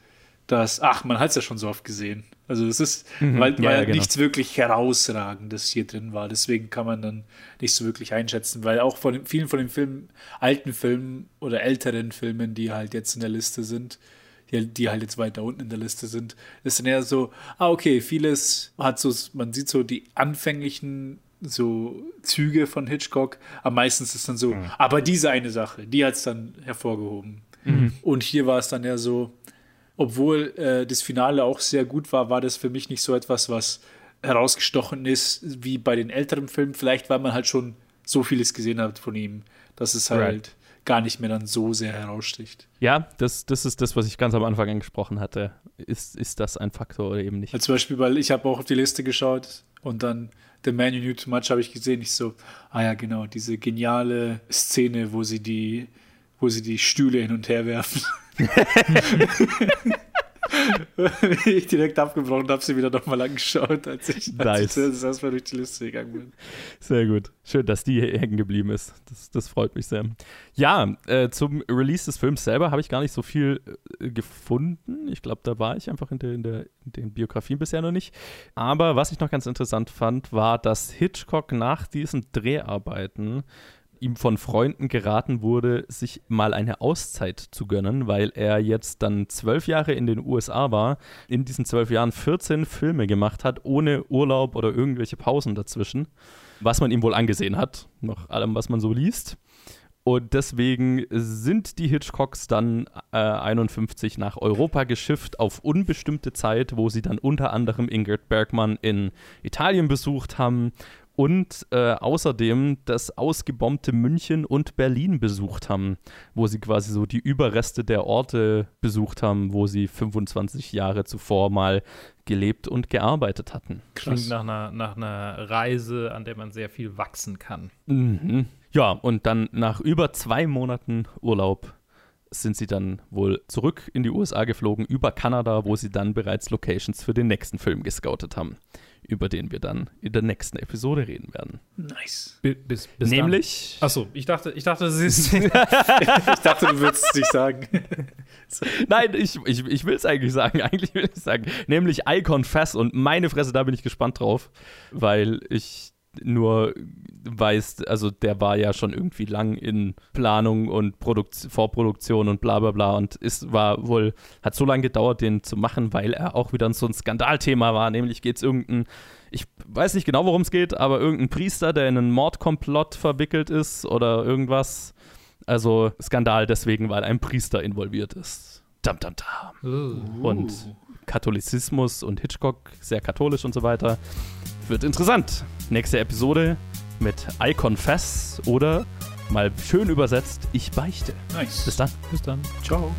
dass, ach, man hat es ja schon so oft gesehen. Also es ist, mhm, weil, ja, weil ja, genau. nichts wirklich herausragendes hier drin war. Deswegen kann man dann nicht so wirklich einschätzen, weil auch von vielen von den Filmen, alten Filmen oder älteren Filmen, die halt jetzt in der Liste sind, die, die halt jetzt weiter unten in der Liste sind, ist dann eher so, ah, okay, vieles hat so, man sieht so die anfänglichen so Züge von Hitchcock, aber meistens ist dann so, mhm. aber diese eine Sache, die hat es dann hervorgehoben. Mhm. Und hier war es dann eher so, obwohl äh, das Finale auch sehr gut war, war das für mich nicht so etwas, was herausgestochen ist wie bei den älteren Filmen. Vielleicht, weil man halt schon so vieles gesehen hat von ihm, dass es halt right. Gar nicht mehr dann so sehr heraussticht. Ja, das, das ist das, was ich ganz am Anfang angesprochen hatte. Ist, ist das ein Faktor oder eben nicht? Also zum Beispiel, weil ich habe auch auf die Liste geschaut und dann The Man You Knew Too Much habe ich gesehen. Ich so, ah ja, genau, diese geniale Szene, wo sie die, wo sie die Stühle hin und her werfen. ich direkt abgebrochen habe sie wieder nochmal angeschaut, als ich, nice. als ich erstmal durch die Liste gegangen bin. Sehr gut. Schön, dass die hängen geblieben ist. Das, das freut mich sehr. Ja, äh, zum Release des Films selber habe ich gar nicht so viel äh, gefunden. Ich glaube, da war ich einfach in, der, in, der, in den Biografien bisher noch nicht. Aber was ich noch ganz interessant fand, war, dass Hitchcock nach diesen Dreharbeiten ihm von Freunden geraten wurde, sich mal eine Auszeit zu gönnen, weil er jetzt dann zwölf Jahre in den USA war, in diesen zwölf Jahren 14 Filme gemacht hat, ohne Urlaub oder irgendwelche Pausen dazwischen, was man ihm wohl angesehen hat, nach allem, was man so liest. Und deswegen sind die Hitchcocks dann äh, 51 nach Europa geschifft auf unbestimmte Zeit, wo sie dann unter anderem Ingrid Bergmann in Italien besucht haben und äh, außerdem das ausgebombte München und Berlin besucht haben, wo sie quasi so die Überreste der Orte besucht haben, wo sie 25 Jahre zuvor mal gelebt und gearbeitet hatten. Klingt nach einer, nach einer Reise, an der man sehr viel wachsen kann. Mhm. Ja, und dann nach über zwei Monaten Urlaub sind sie dann wohl zurück in die USA geflogen, über Kanada, wo sie dann bereits Locations für den nächsten Film gescoutet haben, über den wir dann in der nächsten Episode reden werden. Nice. Bis, bis Nämlich. Achso, ich dachte, ich dachte, das ist. ich dachte, du würdest es nicht sagen. Nein, ich, ich, ich will es eigentlich sagen. Eigentlich will ich sagen. Nämlich I Confess und meine Fresse, da bin ich gespannt drauf, weil ich nur weiß, also der war ja schon irgendwie lang in Planung und Produkt Vorproduktion und bla bla bla und ist, war wohl, hat so lange gedauert, den zu machen, weil er auch wieder so ein Skandalthema war, nämlich geht es irgendein, ich weiß nicht genau, worum es geht, aber irgendein Priester, der in einen Mordkomplott verwickelt ist oder irgendwas. Also Skandal deswegen, weil ein Priester involviert ist. Dam, dam, dam. Uh. Und Katholizismus und Hitchcock, sehr katholisch und so weiter. Wird interessant. Nächste Episode mit I Confess oder mal schön übersetzt, ich beichte. Nice. Bis dann. Bis dann. Ciao.